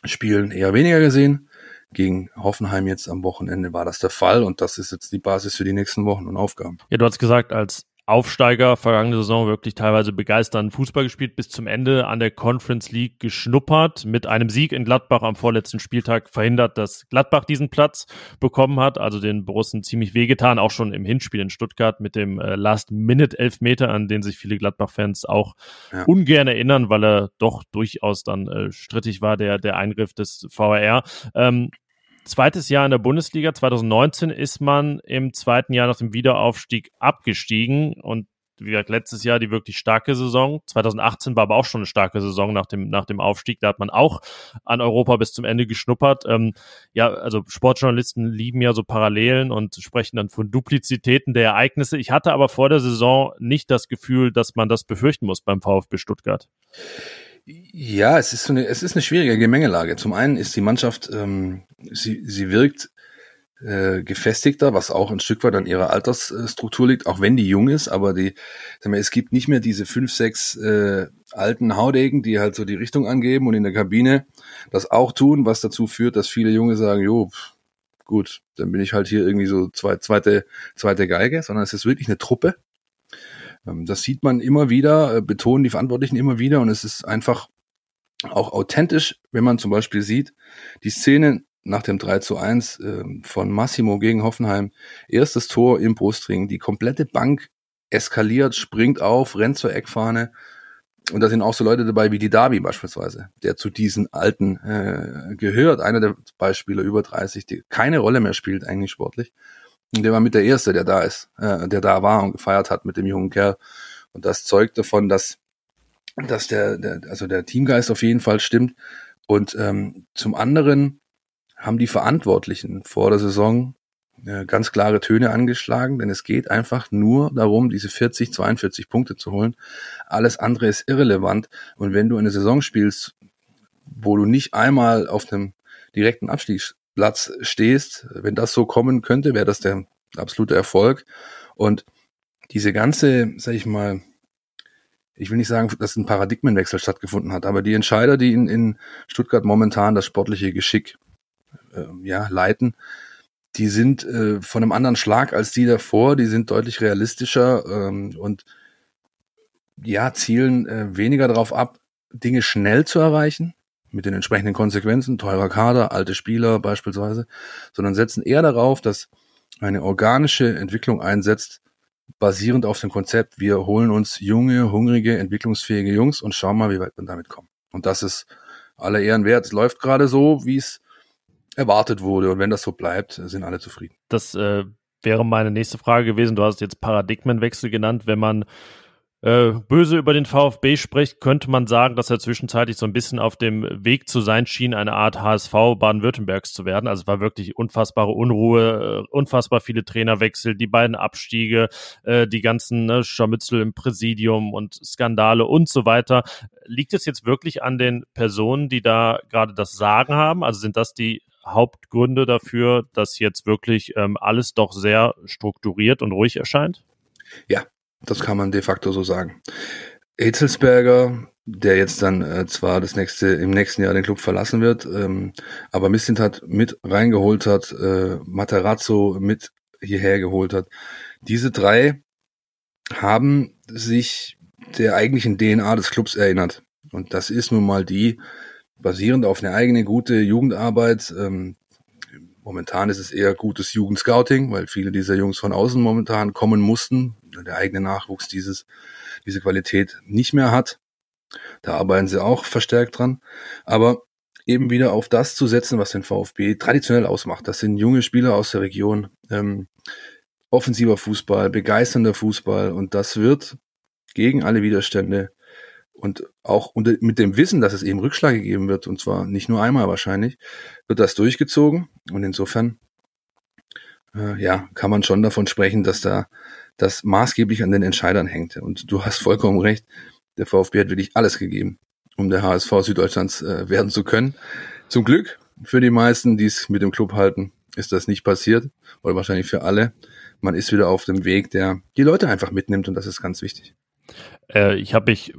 Spielen eher weniger gesehen. Gegen Hoffenheim jetzt am Wochenende war das der Fall und das ist jetzt die Basis für die nächsten Wochen und Aufgaben. Ja, du hast gesagt, als Aufsteiger vergangene Saison wirklich teilweise begeisternd Fußball gespielt, bis zum Ende an der Conference League geschnuppert, mit einem Sieg in Gladbach am vorletzten Spieltag verhindert, dass Gladbach diesen Platz bekommen hat, also den Borussen ziemlich wehgetan, auch schon im Hinspiel in Stuttgart mit dem äh, Last-Minute-Elfmeter, an den sich viele Gladbach-Fans auch ja. ungern erinnern, weil er doch durchaus dann äh, strittig war, der, der Eingriff des VAR. Ähm, zweites Jahr in der Bundesliga. 2019 ist man im zweiten Jahr nach dem Wiederaufstieg abgestiegen und wie gesagt, letztes Jahr die wirklich starke Saison. 2018 war aber auch schon eine starke Saison nach dem, nach dem Aufstieg. Da hat man auch an Europa bis zum Ende geschnuppert. Ähm, ja, also Sportjournalisten lieben ja so Parallelen und sprechen dann von Duplizitäten der Ereignisse. Ich hatte aber vor der Saison nicht das Gefühl, dass man das befürchten muss beim VfB Stuttgart. Ja, es ist so eine, es ist eine schwierige Gemengelage. Zum einen ist die Mannschaft, ähm, sie, sie wirkt äh, gefestigter, was auch ein Stück weit an ihrer Altersstruktur liegt, auch wenn die jung ist, aber die, sag mal, es gibt nicht mehr diese fünf, sechs äh, alten Haudegen, die halt so die Richtung angeben und in der Kabine das auch tun, was dazu führt, dass viele Junge sagen, jo, gut, dann bin ich halt hier irgendwie so zwei, zweite, zweite Geige, sondern es ist wirklich eine Truppe, ähm, das sieht man immer wieder, äh, betonen die Verantwortlichen immer wieder und es ist einfach auch authentisch, wenn man zum Beispiel sieht, die Szene nach dem 3 zu 1 ähm, von Massimo gegen Hoffenheim, erstes Tor im Brustring, die komplette Bank eskaliert, springt auf, rennt zur Eckfahne. Und da sind auch so Leute dabei wie die Darby beispielsweise, der zu diesen Alten äh, gehört. Einer der Beispiele über 30, die keine Rolle mehr spielt eigentlich sportlich. Und der war mit der Erste, der da ist, äh, der da war und gefeiert hat mit dem jungen Kerl. Und das zeugt davon, dass, dass der, der, also der Teamgeist auf jeden Fall stimmt. Und ähm, zum anderen haben die Verantwortlichen vor der Saison äh, ganz klare Töne angeschlagen, denn es geht einfach nur darum, diese 40, 42 Punkte zu holen. Alles andere ist irrelevant. Und wenn du eine Saison spielst, wo du nicht einmal auf einem direkten Abstieg, Platz stehst. Wenn das so kommen könnte, wäre das der absolute Erfolg. Und diese ganze, sag ich mal, ich will nicht sagen, dass ein Paradigmenwechsel stattgefunden hat, aber die Entscheider, die in, in Stuttgart momentan das sportliche Geschick äh, ja, leiten, die sind äh, von einem anderen Schlag als die davor, die sind deutlich realistischer ähm, und ja, zielen äh, weniger darauf ab, Dinge schnell zu erreichen, mit den entsprechenden Konsequenzen, teurer Kader, alte Spieler beispielsweise, sondern setzen eher darauf, dass eine organische Entwicklung einsetzt, basierend auf dem Konzept, wir holen uns junge, hungrige, entwicklungsfähige Jungs und schauen mal, wie weit wir damit kommen. Und das ist aller Ehren wert. Es läuft gerade so, wie es erwartet wurde. Und wenn das so bleibt, sind alle zufrieden. Das äh, wäre meine nächste Frage gewesen. Du hast jetzt Paradigmenwechsel genannt. Wenn man äh, böse über den VfB spricht, könnte man sagen, dass er zwischenzeitlich so ein bisschen auf dem Weg zu sein schien, eine Art HSV Baden-Württembergs zu werden. Also es war wirklich unfassbare Unruhe, äh, unfassbar viele Trainerwechsel, die beiden Abstiege, äh, die ganzen ne, Scharmützel im Präsidium und Skandale und so weiter. Liegt es jetzt wirklich an den Personen, die da gerade das Sagen haben? Also sind das die Hauptgründe dafür, dass jetzt wirklich ähm, alles doch sehr strukturiert und ruhig erscheint? Ja, das kann man de facto so sagen. Ezelsberger, der jetzt dann äh, zwar das nächste im nächsten Jahr den Club verlassen wird, ähm, aber Missintat mit reingeholt hat, äh, Materazzo mit hierher geholt hat. Diese drei haben sich der eigentlichen DNA des Clubs erinnert. Und das ist nun mal die, basierend auf eine eigene gute Jugendarbeit. Ähm, momentan ist es eher gutes Jugendscouting, weil viele dieser Jungs von außen momentan kommen mussten, der eigene Nachwuchs dieses, diese Qualität nicht mehr hat. Da arbeiten sie auch verstärkt dran. Aber eben wieder auf das zu setzen, was den VfB traditionell ausmacht. Das sind junge Spieler aus der Region, ähm, offensiver Fußball, begeisternder Fußball und das wird gegen alle Widerstände und auch unter, mit dem Wissen, dass es eben Rückschläge geben wird, und zwar nicht nur einmal wahrscheinlich, wird das durchgezogen und insofern äh, ja, kann man schon davon sprechen, dass da das maßgeblich an den Entscheidern hängt. Und du hast vollkommen recht, der VfB hat wirklich alles gegeben, um der HSV Süddeutschlands äh, werden zu können. Zum Glück für die meisten, die es mit dem Club halten, ist das nicht passiert, oder wahrscheinlich für alle. Man ist wieder auf dem Weg, der die Leute einfach mitnimmt und das ist ganz wichtig. Äh, ich habe mich,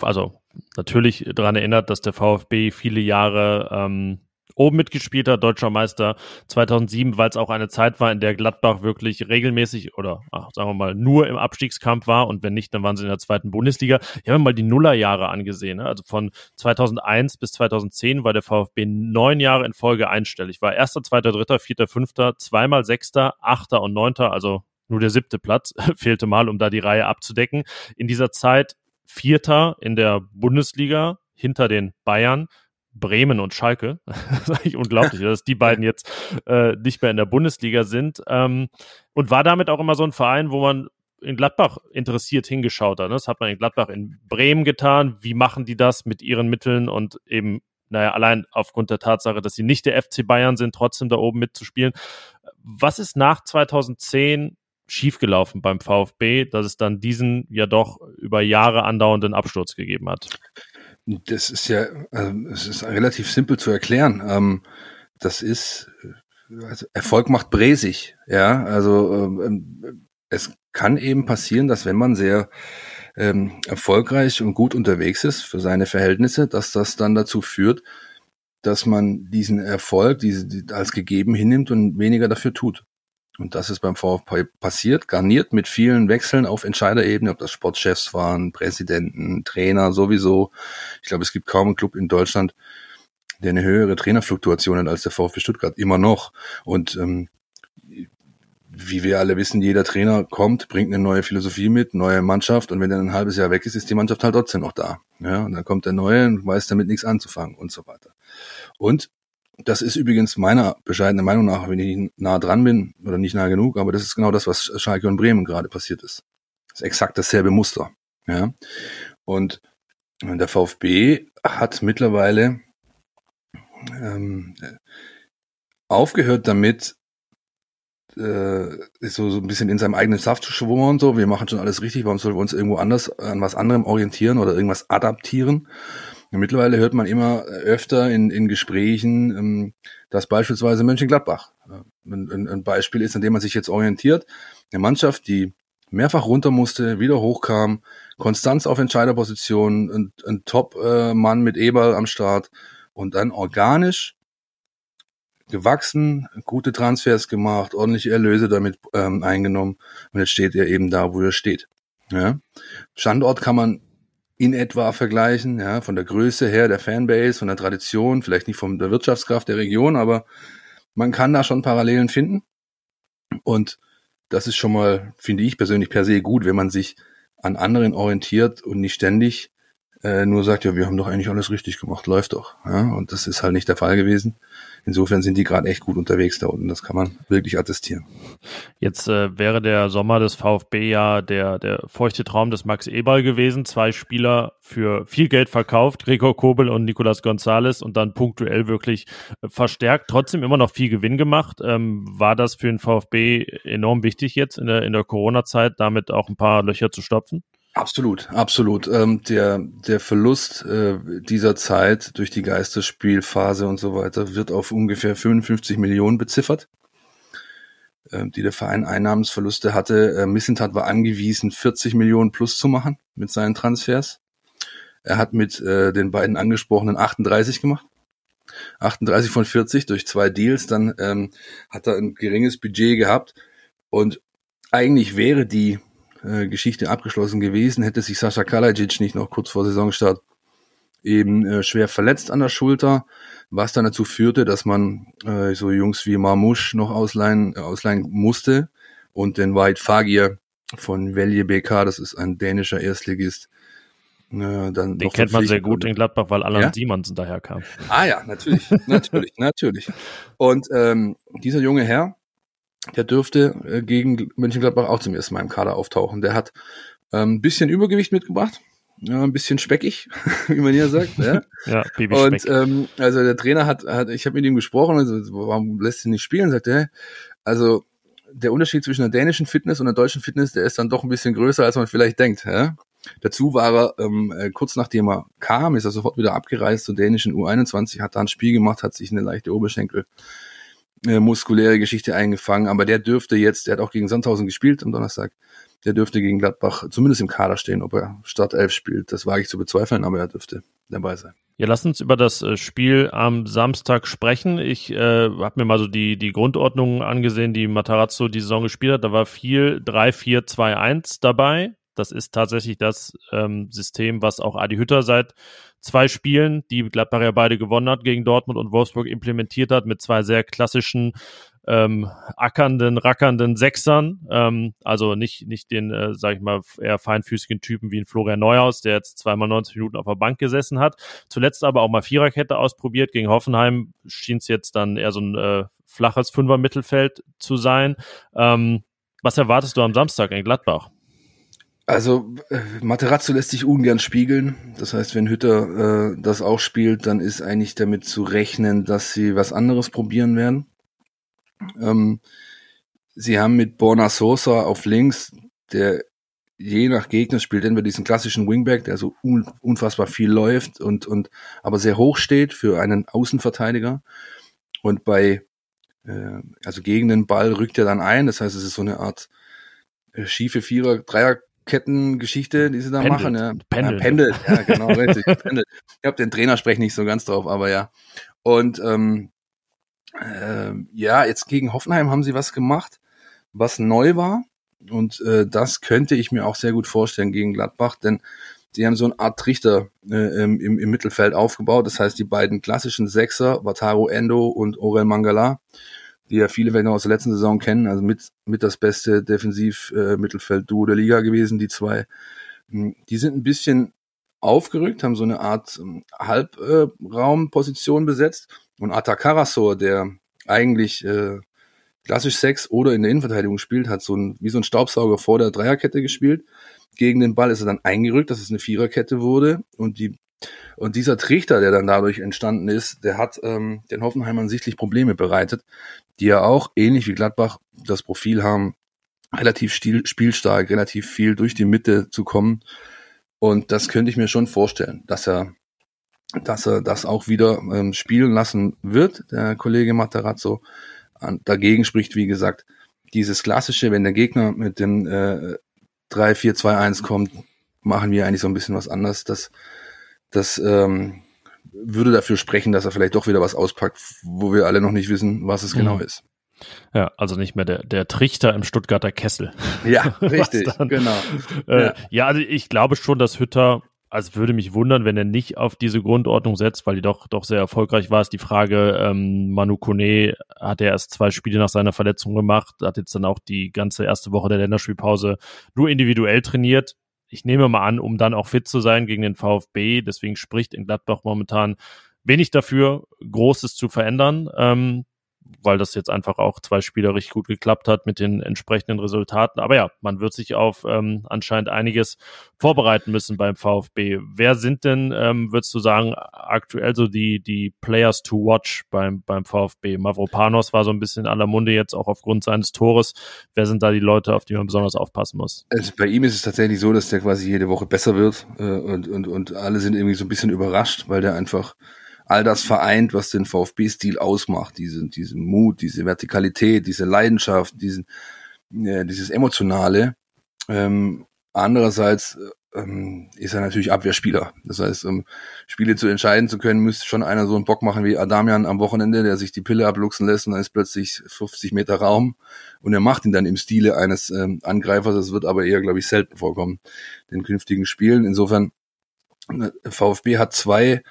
also natürlich daran erinnert, dass der VfB viele Jahre ähm, oben mitgespielt hat, deutscher Meister 2007, weil es auch eine Zeit war, in der Gladbach wirklich regelmäßig oder ach, sagen wir mal nur im Abstiegskampf war und wenn nicht, dann waren sie in der zweiten Bundesliga. Ich habe mir mal die Nullerjahre angesehen, ne? also von 2001 bis 2010 war der VfB neun Jahre in Folge einstellig, war erster, zweiter, dritter, vierter, fünfter, zweimal sechster, achter und neunter, also nur der siebte Platz [laughs] fehlte mal, um da die Reihe abzudecken. In dieser Zeit Vierter in der Bundesliga hinter den Bayern, Bremen und Schalke. [laughs] das ist eigentlich unglaublich, dass die beiden jetzt äh, nicht mehr in der Bundesliga sind. Ähm, und war damit auch immer so ein Verein, wo man in Gladbach interessiert hingeschaut hat. Ne? Das hat man in Gladbach in Bremen getan. Wie machen die das mit ihren Mitteln und eben, naja, allein aufgrund der Tatsache, dass sie nicht der FC Bayern sind, trotzdem da oben mitzuspielen. Was ist nach 2010 schiefgelaufen beim VfB, dass es dann diesen ja doch über Jahre andauernden Absturz gegeben hat? Das ist ja, ähm, es ist relativ simpel zu erklären. Ähm, das ist, äh, also Erfolg macht bräsig, ja. Also ähm, ähm, es kann eben passieren, dass wenn man sehr ähm, erfolgreich und gut unterwegs ist für seine Verhältnisse, dass das dann dazu führt, dass man diesen Erfolg diese, die, als gegeben hinnimmt und weniger dafür tut. Und das ist beim VfB passiert, garniert mit vielen Wechseln auf Entscheiderebene, ob das Sportchefs waren, Präsidenten, Trainer sowieso. Ich glaube, es gibt kaum einen Club in Deutschland, der eine höhere Trainerfluktuation hat als der VfB Stuttgart, immer noch. Und ähm, wie wir alle wissen, jeder Trainer kommt, bringt eine neue Philosophie mit, neue Mannschaft und wenn er ein halbes Jahr weg ist, ist die Mannschaft halt trotzdem noch da. Ja, und dann kommt der neue und weiß damit nichts anzufangen und so weiter. Und das ist übrigens meiner bescheidenen Meinung nach, wenn ich nah dran bin oder nicht nah genug, aber das ist genau das, was Schalke und Bremen gerade passiert ist. Das ist exakt dasselbe Muster. Ja. Und der VfB hat mittlerweile ähm, aufgehört damit, äh, so, so ein bisschen in seinem eigenen Saft zu schwummern, so, wir machen schon alles richtig, warum sollen wir uns irgendwo anders an was anderem orientieren oder irgendwas adaptieren? Mittlerweile hört man immer öfter in, in Gesprächen, ähm, dass beispielsweise Mönchengladbach äh, ein, ein Beispiel ist, an dem man sich jetzt orientiert. Eine Mannschaft, die mehrfach runter musste, wieder hochkam, Konstanz auf Entscheiderpositionen, ein, ein Top-Mann mit Eberl am Start und dann organisch gewachsen, gute Transfers gemacht, ordentliche Erlöse damit ähm, eingenommen und jetzt steht er eben da, wo er steht. Ja? Standort kann man in etwa vergleichen, ja, von der Größe her, der Fanbase, von der Tradition, vielleicht nicht von der Wirtschaftskraft der Region, aber man kann da schon Parallelen finden. Und das ist schon mal, finde ich persönlich per se gut, wenn man sich an anderen orientiert und nicht ständig äh, nur sagt, ja, wir haben doch eigentlich alles richtig gemacht, läuft doch. Ja? Und das ist halt nicht der Fall gewesen. Insofern sind die gerade echt gut unterwegs da unten. Das kann man wirklich attestieren. Jetzt äh, wäre der Sommer des VfB ja der, der feuchte Traum des Max Eberl gewesen. Zwei Spieler für viel Geld verkauft, Gregor Kobel und Nicolas Gonzalez und dann punktuell wirklich äh, verstärkt. Trotzdem immer noch viel Gewinn gemacht. Ähm, war das für den VfB enorm wichtig jetzt in der, in der Corona-Zeit, damit auch ein paar Löcher zu stopfen? Absolut, absolut. Ähm, der, der Verlust äh, dieser Zeit durch die Geisterspielphase und so weiter wird auf ungefähr 55 Millionen beziffert, äh, die der Verein Einnahmensverluste hatte. Äh, Missentat war angewiesen, 40 Millionen plus zu machen mit seinen Transfers. Er hat mit äh, den beiden angesprochenen 38 gemacht. 38 von 40 durch zwei Deals, dann ähm, hat er ein geringes Budget gehabt und eigentlich wäre die äh, Geschichte abgeschlossen gewesen, hätte sich Sascha Kalajic nicht noch kurz vor Saisonstart eben äh, schwer verletzt an der Schulter, was dann dazu führte, dass man äh, so Jungs wie Marmouche noch ausleihen, äh, ausleihen musste und den White Fagir von Velje BK, das ist ein dänischer Erstligist, äh, dann Den kennt man sehr gut in Gladbach, weil Alan ja? Simonsen daher kam. Ah ja, natürlich, natürlich, [laughs] natürlich. Und ähm, dieser junge Herr, der dürfte äh, gegen Mönchengladbach auch zum ersten Mal im Kader auftauchen. Der hat ähm, ein bisschen Übergewicht mitgebracht, ja, ein bisschen speckig, [laughs] wie man hier sagt. Ja, [laughs] ja Baby Und ähm, also der Trainer hat, hat ich habe mit ihm gesprochen, also, warum lässt ihn nicht spielen? Sagt er, also der Unterschied zwischen der dänischen Fitness und der deutschen Fitness, der ist dann doch ein bisschen größer, als man vielleicht denkt. Ja? Dazu war er ähm, äh, kurz nachdem er kam, ist er sofort wieder abgereist zur dänischen U21, hat da ein Spiel gemacht, hat sich eine leichte Oberschenkel muskuläre Geschichte eingefangen, aber der dürfte jetzt, der hat auch gegen Sandhausen gespielt am Donnerstag, der dürfte gegen Gladbach zumindest im Kader stehen, ob er Startelf spielt. Das wage ich zu bezweifeln, aber er dürfte dabei sein. Ja, lass uns über das äh, Spiel am Samstag sprechen. Ich äh, habe mir mal so die, die Grundordnung angesehen, die Matarazzo die Saison gespielt hat. Da war viel 3-4-2-1 dabei. Das ist tatsächlich das ähm, System, was auch Adi Hütter seit zwei Spielen, die Gladbach ja beide gewonnen hat, gegen Dortmund und Wolfsburg implementiert hat, mit zwei sehr klassischen ähm, ackernden, rackernden Sechsern. Ähm, also nicht, nicht den, äh, sag ich mal, eher feinfüßigen Typen wie ein Florian Neuhaus, der jetzt zweimal 90 Minuten auf der Bank gesessen hat. Zuletzt aber auch mal Viererkette ausprobiert. Gegen Hoffenheim schien es jetzt dann eher so ein äh, flaches Fünfer-Mittelfeld zu sein. Ähm, was erwartest du am Samstag in Gladbach? Also äh, Materazzo lässt sich ungern spiegeln. Das heißt, wenn Hütter äh, das auch spielt, dann ist eigentlich damit zu rechnen, dass sie was anderes probieren werden. Ähm, sie haben mit Borna Sosa auf links, der je nach Gegner spielt entweder diesen klassischen Wingback, der so un unfassbar viel läuft und, und aber sehr hoch steht für einen Außenverteidiger. Und bei, äh, also gegen den Ball rückt er dann ein. Das heißt, es ist so eine Art äh, schiefe Vierer, Dreier Kettengeschichte, die sie da pendelt. machen. Ja. Pendelt. Ja, pendelt, ja, genau, richtig. [laughs] pendelt. Ich habe den Trainer spreche nicht so ganz drauf, aber ja. Und ähm, äh, ja, jetzt gegen Hoffenheim haben sie was gemacht, was neu war. Und äh, das könnte ich mir auch sehr gut vorstellen gegen Gladbach, denn sie haben so eine Art Trichter äh, im, im Mittelfeld aufgebaut. Das heißt, die beiden klassischen Sechser, Wataru Endo und Orel Mangala, die ja viele vielleicht noch aus der letzten Saison kennen, also mit, mit das beste Defensiv-Mittelfeld-Duo der Liga gewesen, die zwei. Hm, die sind ein bisschen aufgerückt, haben so eine Art ähm, Halbraumposition besetzt. Und Atakarasor, der eigentlich äh, klassisch Sex oder in der Innenverteidigung spielt, hat so ein, wie so ein Staubsauger vor der Dreierkette gespielt. Gegen den Ball ist er dann eingerückt, dass es eine Viererkette wurde. Und die und dieser Trichter, der dann dadurch entstanden ist, der hat ähm, den Hoffenheimern sichtlich Probleme bereitet, die ja auch, ähnlich wie Gladbach, das Profil haben, relativ stil, spielstark, relativ viel durch die Mitte zu kommen. Und das könnte ich mir schon vorstellen, dass er, dass er das auch wieder ähm, spielen lassen wird, der Kollege Materazzo. Dagegen spricht, wie gesagt, dieses klassische, wenn der Gegner mit dem äh, 3-4-2-1 kommt, machen wir eigentlich so ein bisschen was anders. Das das ähm, würde dafür sprechen, dass er vielleicht doch wieder was auspackt, wo wir alle noch nicht wissen, was es genau mhm. ist. Ja, also nicht mehr der, der Trichter im Stuttgarter Kessel. [laughs] Ja, [laughs] richtig, dann, genau. [laughs] Äh, ja. ja, also ich glaube schon, dass Hütter, also würde mich wundern, wenn er nicht auf diese Grundordnung setzt, weil die doch, doch sehr erfolgreich war, ist die Frage, ähm, Manu Kone hat er erst zwei Spiele nach seiner Verletzung gemacht, hat jetzt dann auch die ganze erste Woche der Länderspielpause nur individuell trainiert ich nehme mal an, um dann auch fit zu sein gegen den VfB. Deswegen spricht in Gladbach momentan wenig dafür, Großes zu verändern. Ähm, weil das jetzt einfach auch zwei Spieler richtig gut geklappt hat mit den entsprechenden Resultaten. Aber ja, man wird sich auf ähm, anscheinend einiges vorbereiten müssen beim VfB. Wer sind denn, ähm, würdest du sagen, aktuell so die, die Players to watch beim, beim VfB? Mavropanos war so ein bisschen in aller Munde jetzt auch aufgrund seines Tores. Wer sind da die Leute, auf die man besonders aufpassen muss? Also bei ihm ist es tatsächlich so, dass der quasi jede Woche besser wird äh, und, und, und alle sind irgendwie so ein bisschen überrascht, weil der einfach all das vereint, was den VfB-Stil ausmacht, diese, diesen Mut, diese Vertikalität, diese Leidenschaft, diesen, äh, dieses Emotionale. Ähm, andererseits ähm, ist er natürlich Abwehrspieler. Das heißt, um Spiele zu entscheiden zu können, müsste schon einer so einen Bock machen wie Adamian am Wochenende, der sich die Pille abluchsen lässt und dann ist plötzlich 50 Meter Raum und er macht ihn dann im Stile eines ähm, Angreifers. Das wird aber eher, glaube ich, selten vorkommen in künftigen Spielen. Insofern, äh, VfB hat zwei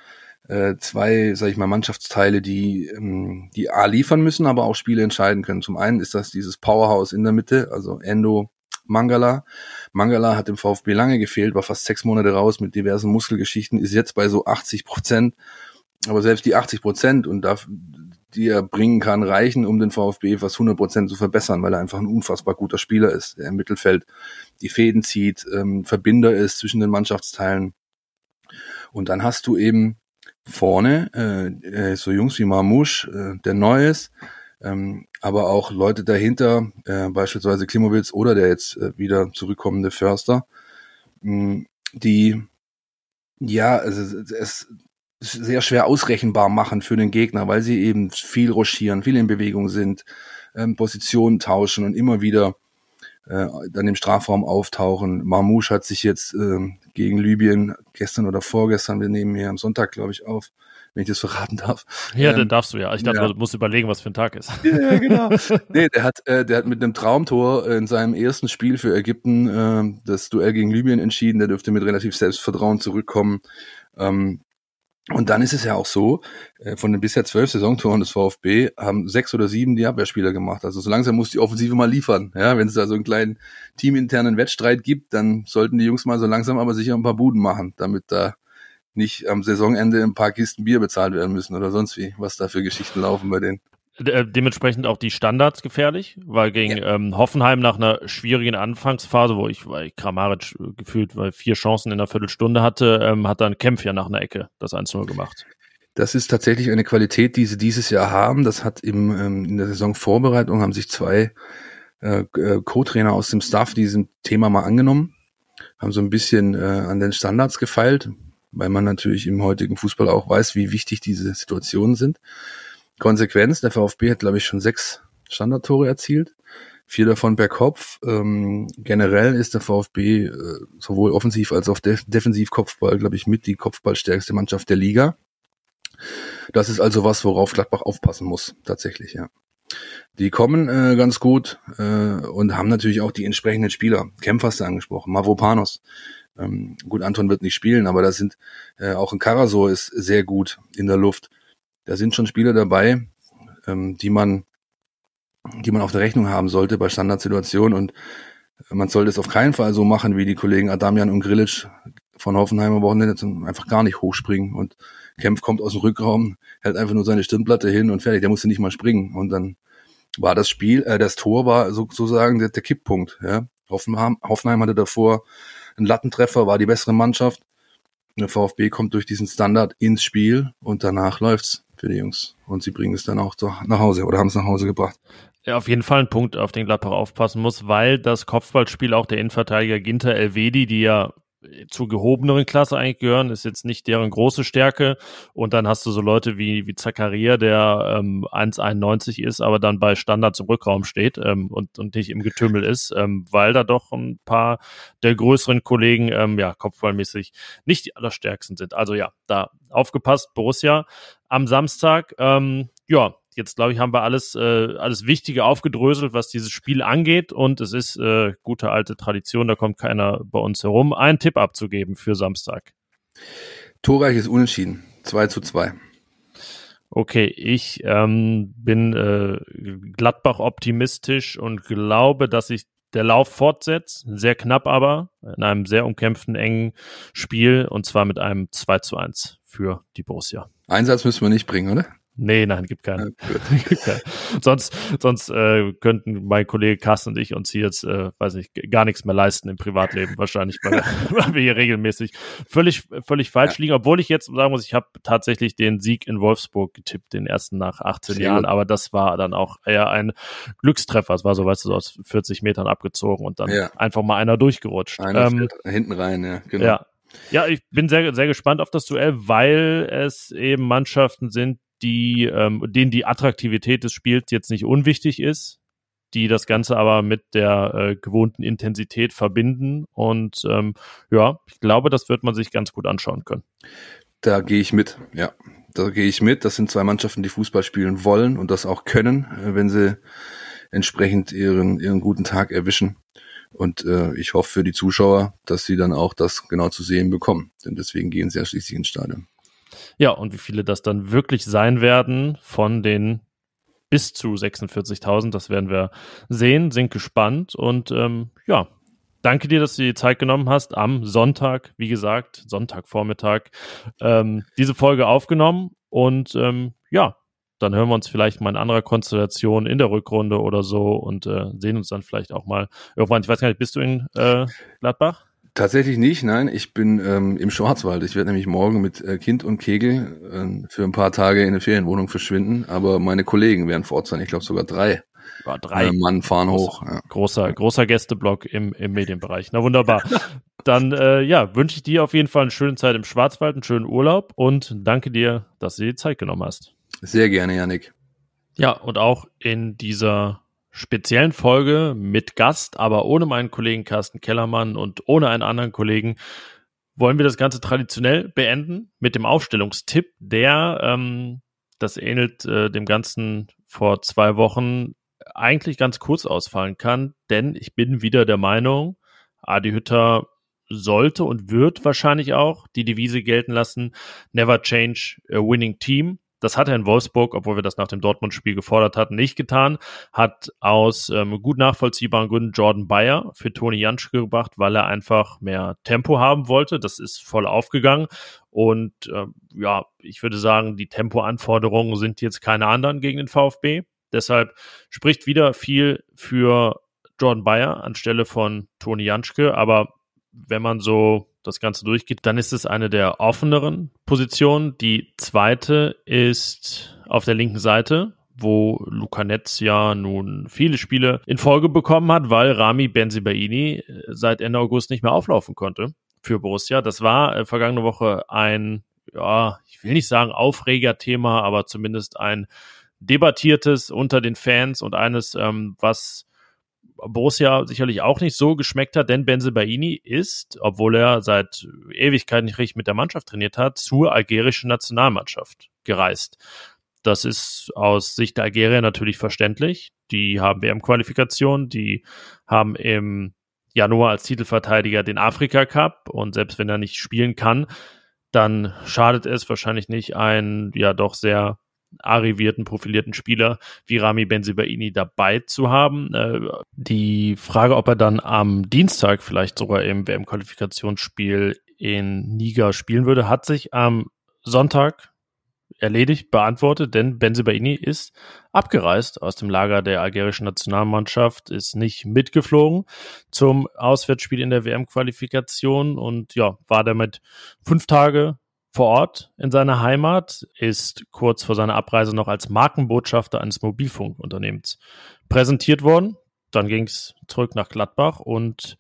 äh, zwei, sag ich mal, Mannschaftsteile, die, ähm, die A liefern müssen, aber auch Spiele entscheiden können. Zum einen ist das dieses Powerhouse in der Mitte, also Endo, Mangala. Mangala hat im VfB lange gefehlt, war fast sechs Monate raus mit diversen Muskelgeschichten, ist jetzt bei so 80 Prozent. Aber selbst die 80 Prozent und darf, die er bringen kann, reichen, um den VfB fast 100 Prozent zu verbessern, weil er einfach ein unfassbar guter Spieler ist, der im Mittelfeld die Fäden zieht, ähm, Verbinder ist zwischen den Mannschaftsteilen. Und dann hast du eben vorne, äh, äh, so Jungs wie Marmouche, äh, der neu ist, ähm, aber auch Leute dahinter, äh, beispielsweise Klimowitz oder der jetzt äh, wieder zurückkommende Förster, mh, die ja, also es, sehr schwer ausrechenbar machen für den Gegner, weil sie eben viel rochieren, viel in Bewegung sind, ähm, Positionen tauschen und immer wieder äh, dann im Strafraum auftauchen. Marmouche hat sich jetzt äh, gegen Libyen gestern oder vorgestern, wir nehmen hier am Sonntag, glaube ich, auf, wenn ich das verraten darf. Ja, ähm, dann darfst du ja. Ich dachte, ja. du musst überlegen, was für ein Tag ist. [laughs] Ja, genau. nee, der hat, äh, der hat mit einem Traumtor in seinem ersten Spiel für Ägypten äh, das Duell gegen Libyen entschieden. Der dürfte mit relativ Selbstvertrauen zurückkommen. Ähm, und dann ist es ja auch so, äh, von den bisher zwölf Saisontoren des VfB haben sechs oder sieben die Abwehrspieler gemacht. Also so langsam muss die Offensive mal liefern. Ja, wenn es da so einen kleinen teaminternen Wettstreit gibt, dann sollten die Jungs mal so langsam aber sicher ein paar Buden machen, damit da nicht am Saisonende ein paar Kisten Bier bezahlt werden müssen oder sonst wie, was da für Geschichten laufen bei denen. Äh, dementsprechend auch die Standards gefährlich, weil gegen ja. ähm, Hoffenheim nach einer schwierigen Anfangsphase, wo ich, weil Kramaric äh, gefühlt weil vier Chancen in einer Viertelstunde hatte, ähm, hat dann Kempf ja nach einer Ecke das 1-0 gemacht. Das ist tatsächlich eine Qualität, die sie dieses Jahr haben. Das hat im, ähm, in der Saisonvorbereitung haben sich zwei äh, äh Co-Trainer aus dem Staff diesem Thema mal angenommen, haben so ein bisschen äh, an den Standards gefeilt, weil man natürlich im heutigen Fußball auch weiß, wie wichtig diese Situationen sind. Konsequenz, der VfB hat, glaube ich, schon sechs Standardtore erzielt. Vier davon per Kopf. Ähm, generell ist der VfB äh, sowohl offensiv als auch def defensiv Kopfball, glaube ich, mit die Kopfballstärkste Mannschaft der Liga. Das ist also was, worauf Gladbach aufpassen muss, tatsächlich, ja. Die kommen äh, ganz gut äh, und haben natürlich auch die entsprechenden Spieler. Kempf hast du angesprochen, Mavropanos. Ähm, gut, Anton wird nicht spielen, aber da sind äh, auch ein Karasor ist sehr gut in der Luft da sind schon Spieler dabei, ähm, die man, die man auf der Rechnung haben sollte bei Standardsituationen. Und man sollte es auf keinen Fall so machen wie die Kollegen Adamian und Grilic von Hoffenheim am Wochenende einfach gar nicht hochspringen. Und Kempf kommt aus dem Rückraum, hält einfach nur seine Stirnplatte hin und fertig, der musste nicht mal springen. Und dann war das Spiel, äh, das Tor war sozusagen der, der Kipppunkt, ja. Hoffenheim, Hoffenheim hatte davor einen Lattentreffer, war die bessere Mannschaft. Der VfB kommt durch diesen Standard ins Spiel und danach läuft's für die Jungs. Und sie bringen es dann auch nach Hause oder haben es nach Hause gebracht. Ja, auf jeden Fall ein Punkt, auf den Gladbach aufpassen muss, weil das Kopfballspiel auch der Innenverteidiger Ginter Elvedi, die ja zur gehobeneren Klasse eigentlich gehören, ist jetzt nicht deren große Stärke. Und dann hast du so Leute wie, wie Zakaria, der ähm, 1,91 ist, aber dann bei Standards im Rückraum steht ähm, und, und nicht im Getümmel ist, ähm, weil da doch ein paar der größeren Kollegen, ähm, ja, kopfballmäßig nicht die allerstärksten sind. Also ja, da aufgepasst, Borussia am Samstag. Ähm, ja, jetzt glaube ich, haben wir alles, äh, alles Wichtige aufgedröselt, was dieses Spiel angeht. Und es ist äh, gute alte Tradition, da kommt keiner bei uns herum, einen Tipp abzugeben für Samstag. Torreich ist unentschieden. 2 zu 2. Okay, ich ähm, bin äh, Gladbach optimistisch und glaube, dass sich der Lauf fortsetzt, sehr knapp aber, in einem sehr umkämpften, engen Spiel und zwar mit einem 2 zu 1 für die Borussia. Einsatz müssen wir nicht bringen, oder? Nee, nein, gibt keinen. Ja, [laughs] sonst sonst äh, könnten mein Kollege Carsten und ich uns hier jetzt, äh, weiß ich, gar nichts mehr leisten im Privatleben wahrscheinlich, weil, [laughs] weil wir hier regelmäßig völlig völlig falsch ja. liegen. Obwohl ich jetzt sagen muss, ich habe tatsächlich den Sieg in Wolfsburg getippt, den ersten nach 18 Sehr Jahren, gut. aber das war dann auch eher ein Glückstreffer. Es war so, weißt du, so aus 40 Metern abgezogen und dann ja. einfach mal einer durchgerutscht. Einer ähm, hinten rein, ja, genau. Ja, ja, ich bin sehr, sehr gespannt auf das Duell, weil es eben Mannschaften sind, die, ähm, denen die Attraktivität des Spiels jetzt nicht unwichtig ist, die das Ganze aber mit der äh, gewohnten Intensität verbinden. Und ähm, ja, ich glaube, das wird man sich ganz gut anschauen können. Da gehe ich mit, ja. Da gehe ich mit. Das sind zwei Mannschaften, die Fußball spielen wollen und das auch können, äh, wenn sie entsprechend ihren, ihren guten Tag erwischen. Und äh, ich hoffe für die Zuschauer, dass sie dann auch das genau zu sehen bekommen. Denn deswegen gehen sie ja schließlich ins Stadion. Ja, und wie viele das dann wirklich sein werden von den bis zu 46.000, das werden wir sehen, sind gespannt und ähm, ja, danke dir, dass du die Zeit genommen hast, am Sonntag, wie gesagt, Sonntagvormittag, ähm, diese Folge aufgenommen und ähm, ja, dann hören wir uns vielleicht mal in anderer Konstellation in der Rückrunde oder so und äh, sehen uns dann vielleicht auch mal irgendwann. Ich weiß gar nicht, bist du in äh, Gladbach? Tatsächlich nicht, nein. Ich bin ähm, im Schwarzwald. Ich werde nämlich morgen mit äh, Kind und Kegel äh, für ein paar Tage in eine Ferienwohnung verschwinden. Aber meine Kollegen werden vor Ort sein. Ich glaube sogar drei. ja, drei äh, Mann fahren hoch. Ja. Großer, großer Gästeblock im, im Medienbereich. Na wunderbar. Dann äh, ja, wünsche ich dir auf jeden Fall eine schöne Zeit im Schwarzwald, einen schönen Urlaub und danke dir, dass du dir die Zeit genommen hast. Sehr gerne, Janik. Ja, und auch in dieser speziellen Folge mit Gast, aber ohne meinen Kollegen Carsten Kellermann und ohne einen anderen Kollegen wollen wir das Ganze traditionell beenden mit dem Aufstellungstipp, der, ähm, das ähnelt äh, dem Ganzen vor zwei Wochen, eigentlich ganz kurz ausfallen kann, denn ich bin wieder der Meinung, Adi Hütter sollte und wird wahrscheinlich auch die Devise gelten lassen, never change a winning team. Das hat er in Wolfsburg, obwohl wir das nach dem Dortmund-Spiel gefordert hatten, nicht getan. Hat aus ähm, gut nachvollziehbaren Gründen Jordan Bayer für Toni Janschke gebracht, weil er einfach mehr Tempo haben wollte. Das ist voll aufgegangen. Und äh, ja, ich würde sagen, die Tempoanforderungen sind jetzt keine anderen gegen den VfB. Deshalb spricht wieder viel für Jordan Bayer anstelle von Toni Janschke. Aber wenn man so das Ganze durchgeht, dann ist es eine der offeneren Positionen. Die zweite ist auf der linken Seite, wo Luca Netz ja nun viele Spiele in Folge bekommen hat, weil Rami Benzibaini äh, seit Ende August nicht mehr auflaufen konnte für Borussia. Das war äh, vergangene Woche ein, ja, ich will nicht sagen Aufregerthema, aber zumindest ein debattiertes unter den Fans und eines, ähm, was Borussia sicherlich auch nicht so geschmeckt hat, denn Benzebaini ist, obwohl er seit Ewigkeit nicht richtig mit der Mannschaft trainiert hat, zur algerischen Nationalmannschaft gereist. Das ist aus Sicht der Algerier natürlich verständlich. Die haben WM-Qualifikation, die haben im Januar als Titelverteidiger den Afrika Cup und selbst wenn er nicht spielen kann, dann schadet es wahrscheinlich nicht, einen ja doch sehr arrivierten, profilierten Spieler wie Rami Benzibaini dabei zu haben. Äh, die Frage, ob er dann am Dienstag vielleicht sogar im WM-Qualifikationsspiel in Niger spielen würde, hat sich am Sonntag erledigt, beantwortet, denn Benzibaini ist abgereist aus dem Lager der algerischen Nationalmannschaft, ist nicht mitgeflogen zum Auswärtsspiel in der WM-Qualifikation und ja, war damit fünf Tage vor Ort in seiner Heimat, ist kurz vor seiner Abreise noch als Markenbotschafter eines Mobilfunkunternehmens präsentiert worden. Dann ging es zurück nach Gladbach und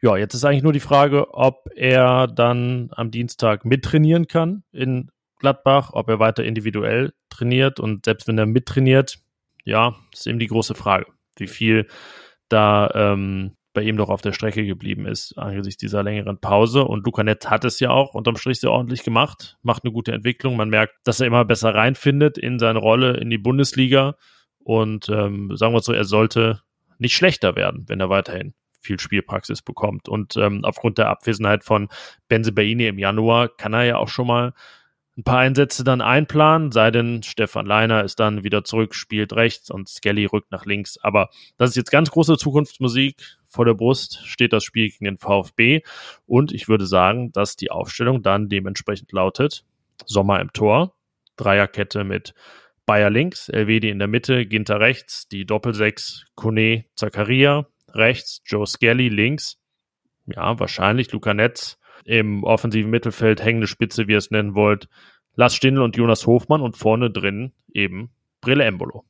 ja, jetzt ist eigentlich nur die Frage, ob er dann am Dienstag mittrainieren kann in Gladbach, ob er weiter individuell trainiert und selbst wenn er mittrainiert, ja, ist eben die große Frage, wie viel da ähm, bei ihm doch auf der Strecke geblieben ist angesichts dieser längeren Pause. Und Luca Netz hat es ja auch unterm Strich sehr ordentlich gemacht, macht eine gute Entwicklung. Man merkt, dass er immer besser reinfindet in seine Rolle in die Bundesliga. Und ähm, sagen wir so, er sollte nicht schlechter werden, wenn er weiterhin viel Spielpraxis bekommt. Und ähm, aufgrund der Abwesenheit von Benze Baini im Januar kann er ja auch schon mal ein paar Einsätze dann einplanen, sei denn Stefan Leiner ist dann wieder zurück, spielt rechts und Skelly rückt nach links. Aber das ist jetzt ganz große Zukunftsmusik. Vor der Brust steht das Spiel gegen den VfB und ich würde sagen, dass die Aufstellung dann dementsprechend lautet Sommer im Tor, Dreierkette mit Bayer links, Elvedi in der Mitte, Ginter rechts, die Doppelsechs, Kone, Zakaria rechts, Joe Skelly links, ja, wahrscheinlich Luca Netz im offensiven Mittelfeld hängende Spitze, wie ihr es nennen wollt, Lars Stindl und Jonas Hofmann und vorne drin eben Brille Embolo.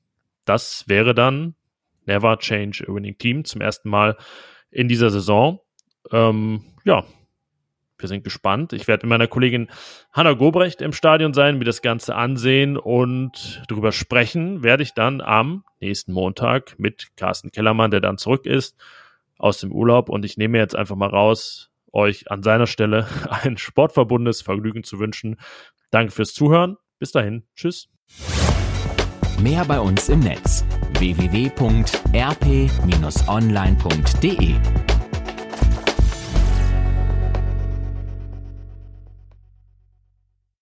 Das wäre dann Never Change a Winning Team zum ersten Mal in dieser Saison. Ähm, ja, wir sind gespannt. Ich werde mit meiner Kollegin Hanna Gobrecht im Stadion sein, mir das Ganze ansehen und darüber sprechen werde ich dann am nächsten Montag mit Carsten Kellermann, der dann zurück ist aus dem Urlaub. Und ich nehme jetzt einfach mal raus, euch an seiner Stelle [laughs] ein sportverbundenes Vergnügen zu wünschen. Danke fürs Zuhören. Bis dahin. Tschüss. Mehr bei uns im Netz www.rp-online.de